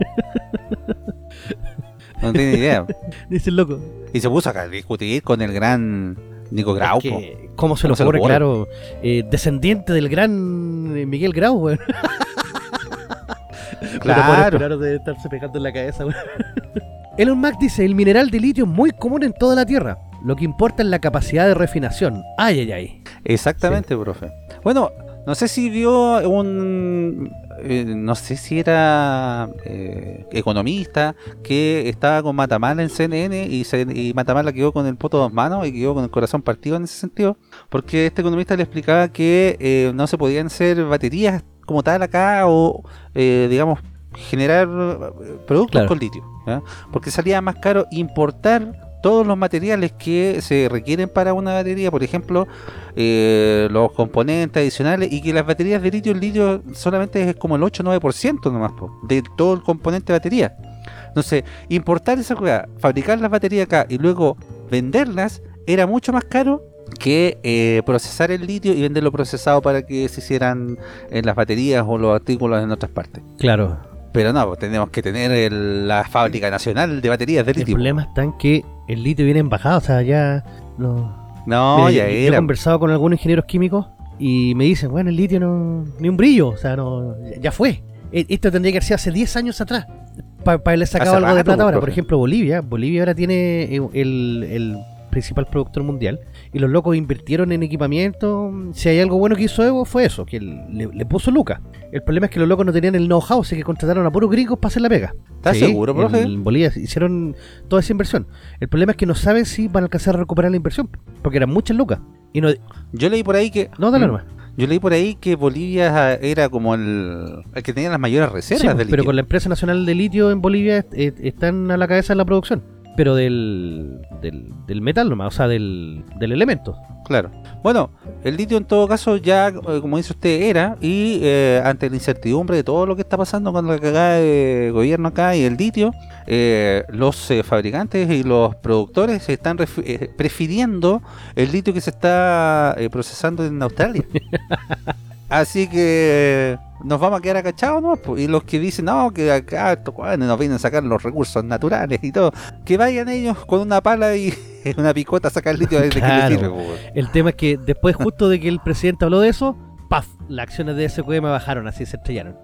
no tiene idea. Dice el loco. Y se puso a discutir con el gran Nico Grau. Es que, ¿Cómo se ¿Cómo lo ocurre? Claro, eh, descendiente del gran eh, Miguel Grau, weón. Claro. Claro, de estarse pegando en la cabeza, weón. Elon Musk dice, el mineral de litio es muy común en toda la Tierra. Lo que importa es la capacidad de refinación. Ay, ay, ay. Exactamente, profe. Bueno, no sé si vio un. eh, no sé si era eh, economista que estaba con Matamala en CNN y, se, y Matamala quedó con el poto dos manos y quedó con el corazón partido en ese sentido. Porque este economista le explicaba que eh, no se podían hacer baterías como tal acá o, eh, digamos, generar eh, productos Claro. con litio. Porque salía más caro importar todos los materiales que se requieren para una batería, por ejemplo, eh, los componentes adicionales y que las baterías de litio, el litio solamente es como el 8-9% nomás po, de todo el componente de batería. Entonces, importar esa cosa, fabricar las baterías acá y luego venderlas era mucho más caro que eh, procesar el litio y venderlo procesado para que se hicieran en las baterías o los artículos en otras partes. Claro. Pero no, pues tenemos que tener el- la fábrica nacional de baterías de El litio. problema está en que el litio viene en bajada, o sea, ya no... No, ya yo, yo he era. conversado con algunos ingenieros químicos y me dicen, bueno, el litio no... ni un brillo, o sea, no ya- fue. E- Esto tendría que haber sido hace 10 años atrás para haberle sacado algo de plata ahora. profe. Por ejemplo, Bolivia. Bolivia ahora tiene eh, el, el principal productor mundial, y los locos invirtieron en equipamiento. Si hay algo bueno que hizo Evo, fue eso, que le, le puso Lucas. El problema es que los locos no tenían el know-how, así que contrataron a puros gringos para hacer la pega. ¿Estás Sí, seguro, profe? En Bolivia hicieron toda esa inversión. El problema es que no saben si van a alcanzar a recuperar la inversión, porque eran muchas lucas. Y no, Yo leí por ahí que... no dale Mm. nomás. Yo leí por ahí que Bolivia era como el, el que tenía las mayores reservas Sí, de pues, litio. pero con la empresa nacional de litio en Bolivia eh, están a la cabeza de la producción. Pero del, del, del metal nomás, o sea, del, del elemento. Claro. Bueno, el litio en todo caso ya, eh, como dice usted, era, y eh, ante la incertidumbre de todo lo que está pasando con la cagada de gobierno acá y el litio, eh, los eh, fabricantes y los productores se están ref- prefiriendo el litio que se está eh, procesando en Australia. Así que nos vamos a quedar agachados, ¿no? Pues, Y los que dicen, no, que acá estos cuanes nos vienen a sacar los recursos naturales y todo, que vayan ellos con una pala y una picota a sacar el litio desde Claro. que les sirve. pues. El tema es que después, justo de que el presidente habló de eso, ¡paf! Las acciones de SQM bajaron, así se estrellaron.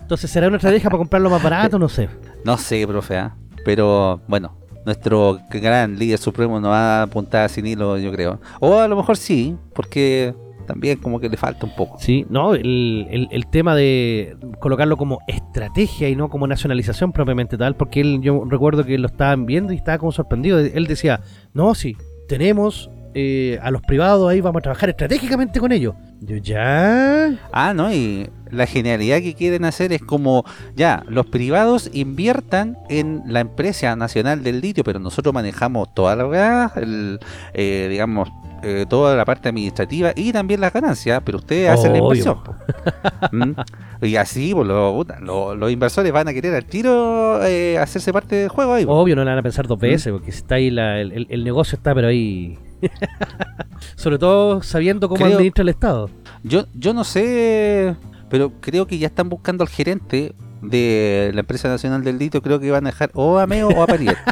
Entonces, ¿será una estrategia para comprarlo más barato? No sé. No sé, profe, ¿ah? pero bueno, nuestro gran líder supremo nos va a apuntar sin hilo, yo creo. O a lo mejor sí, porque también como que le falta un poco. Sí, no, el, el- el tema de colocarlo como estrategia y no como nacionalización propiamente tal, porque él, yo recuerdo que lo estaban viendo y estaba como sorprendido. Él decía, no, sí, tenemos eh, a los privados ahí, vamos a trabajar estratégicamente con ellos. Yo, ya. Ah, ¿no? Y la genialidad que quieren hacer es como, ya, los privados inviertan en la empresa nacional del litio, pero nosotros manejamos toda la el, eh, digamos, eh, toda la parte administrativa y también las ganancias, pero ustedes hacen la inversión. ¿Mm? Y así, pues, los, puta, los- inversores van a querer al tiro eh, hacerse parte del juego ahí. Obvio, no le van a pensar dos veces, porque si está ahí, la- el, el- el negocio está, pero ahí. Sobre todo sabiendo cómo Creo- administra el Estado. Yo, yo no sé, pero creo que ya están buscando al gerente de la empresa nacional del litio, creo que van a dejar o a Meo o a Parier.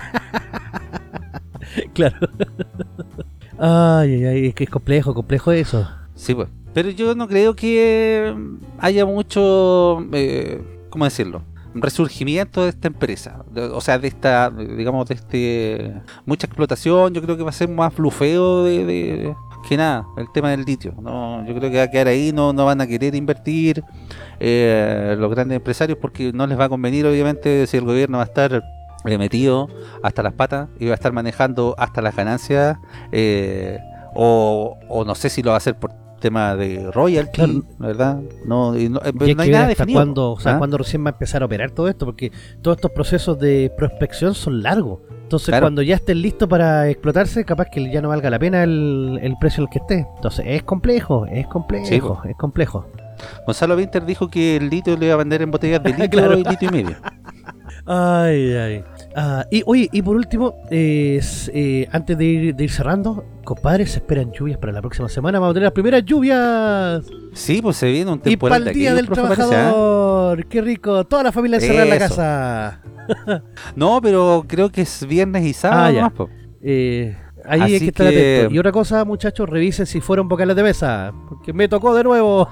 Claro. ay, ay, es que es complejo, complejo eso. Sí, pues. Pero yo no creo que haya mucho, eh, ¿cómo decirlo? resurgimiento de esta empresa, o sea, de esta, digamos, de este, mucha explotación, yo creo que va a ser más flufeo de, de- que nada, el tema del litio, no, yo creo que va a quedar ahí, no, no van a querer invertir eh, los grandes empresarios porque no les va a convenir, obviamente, si el gobierno va a estar metido hasta las patas y va a estar manejando hasta las ganancias, eh, o, o no sé si lo va a hacer por tema de royalty, Claro. ¿verdad? No, y no, eh, Y hay no hay que nada definido. cuándo, o sea, ¿ah? cuándo recién va a empezar a operar todo esto, porque todos estos procesos de prospección son largos. Entonces, Claro. cuando ya estén listos para explotarse, capaz que ya no valga la pena el, el precio en el que esté. Entonces, es complejo, es complejo, Sí, es complejo. Gonzalo Winter dijo que el litio le iba a vender en botellas de litio Claro. y litio y medio. Ay, ay. Ah, y oye, y por último, eh, eh, antes de ir, de ir cerrando, compadres, se esperan lluvias para la próxima semana. Vamos a tener las primeras lluvias. Sí, pues se viene un Y para temporal el Día del parece, ¿ah? Trabajador. Qué rico. Toda la familia encerrada en la casa. No, pero creo que es viernes y sábado Ah, ya. Eh, ahí Así hay que estar que- atento. Y otra cosa, muchachos, revisen si fueron vocales de mesa. Porque me tocó de nuevo.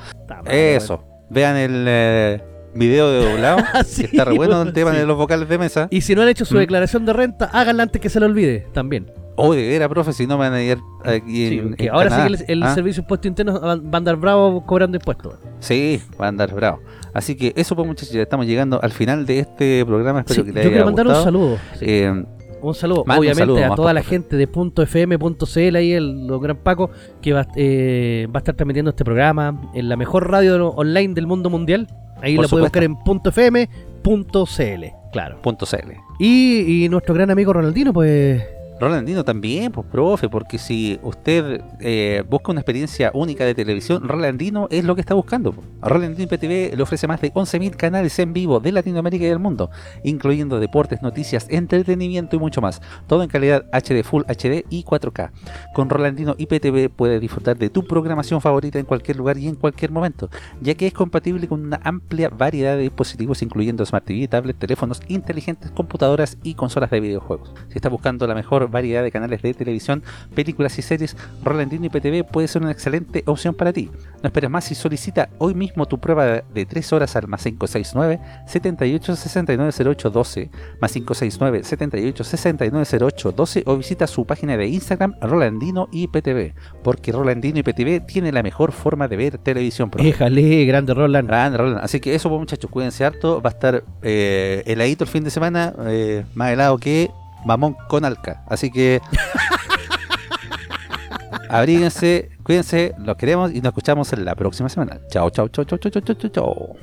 Eso. Vean el eh, video de doblado. Ah, que sí, está re bueno el tema sí. de los vocales de mesa. Y si no han hecho su Mm. declaración de renta, háganla antes que se le olvide también. Oh, de veras, profe, si no me van a ir aquí Sí, en, que en ahora Canadá. sí que el, el ¿Ah? servicio de impuesto interno va a andar bravo cobrando impuestos. Sí, va a andar bravo. Así que eso pues muchachos, ya estamos llegando al final de este programa. Espero Sí, que yo te haya quiero mandar un saludo. Eh, Un saludo, un obviamente, saludo a toda la gente de .fm.cl ahí, el don gran Paco, que va, eh, va a estar transmitiendo este programa en la mejor radio online del mundo mundial. Ahí Por lo puede buscar en .fm.cl, claro. punto CL. Y, y nuestro gran amigo Ronaldino, pues... Rolandino también, pues profe, porque si usted eh, busca una experiencia única de televisión, Rolandino es lo que está buscando. po. Rolandino IPTV le ofrece más de 11.000 canales en vivo de Latinoamérica y del mundo, incluyendo deportes, noticias, entretenimiento y mucho más. Todo en calidad HD Full HD y 4K. Con Rolandino IPTV puedes disfrutar de tu programación favorita en cualquier lugar y en cualquier momento, ya que es compatible con una amplia variedad de dispositivos, incluyendo Smart TV, tablets, teléfonos inteligentes, computadoras y consolas de videojuegos. Si estás buscando la mejor variedad de canales de televisión, películas y series, Rolandino IPTV puede ser una excelente opción para ti. No esperes más y solicita hoy mismo tu prueba de 3 horas al más 569 78 69 08 12 más 569 78 69 08 12 o visita su página de Instagram Rolandino IPTV porque Rolandino IPTV tiene la mejor forma de ver televisión. Éjale, grande Roland. Grande, Roland. Así que eso, pues, muchachos, cuídense harto. Va a estar eh, heladito el fin de semana, eh, más helado que mamón con alca. Así que abríguense, cuídense, los queremos y nos escuchamos en la próxima semana. Chao, chao, chao, chao, chao, chao, chao, chao.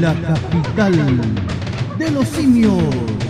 La capital de los simios.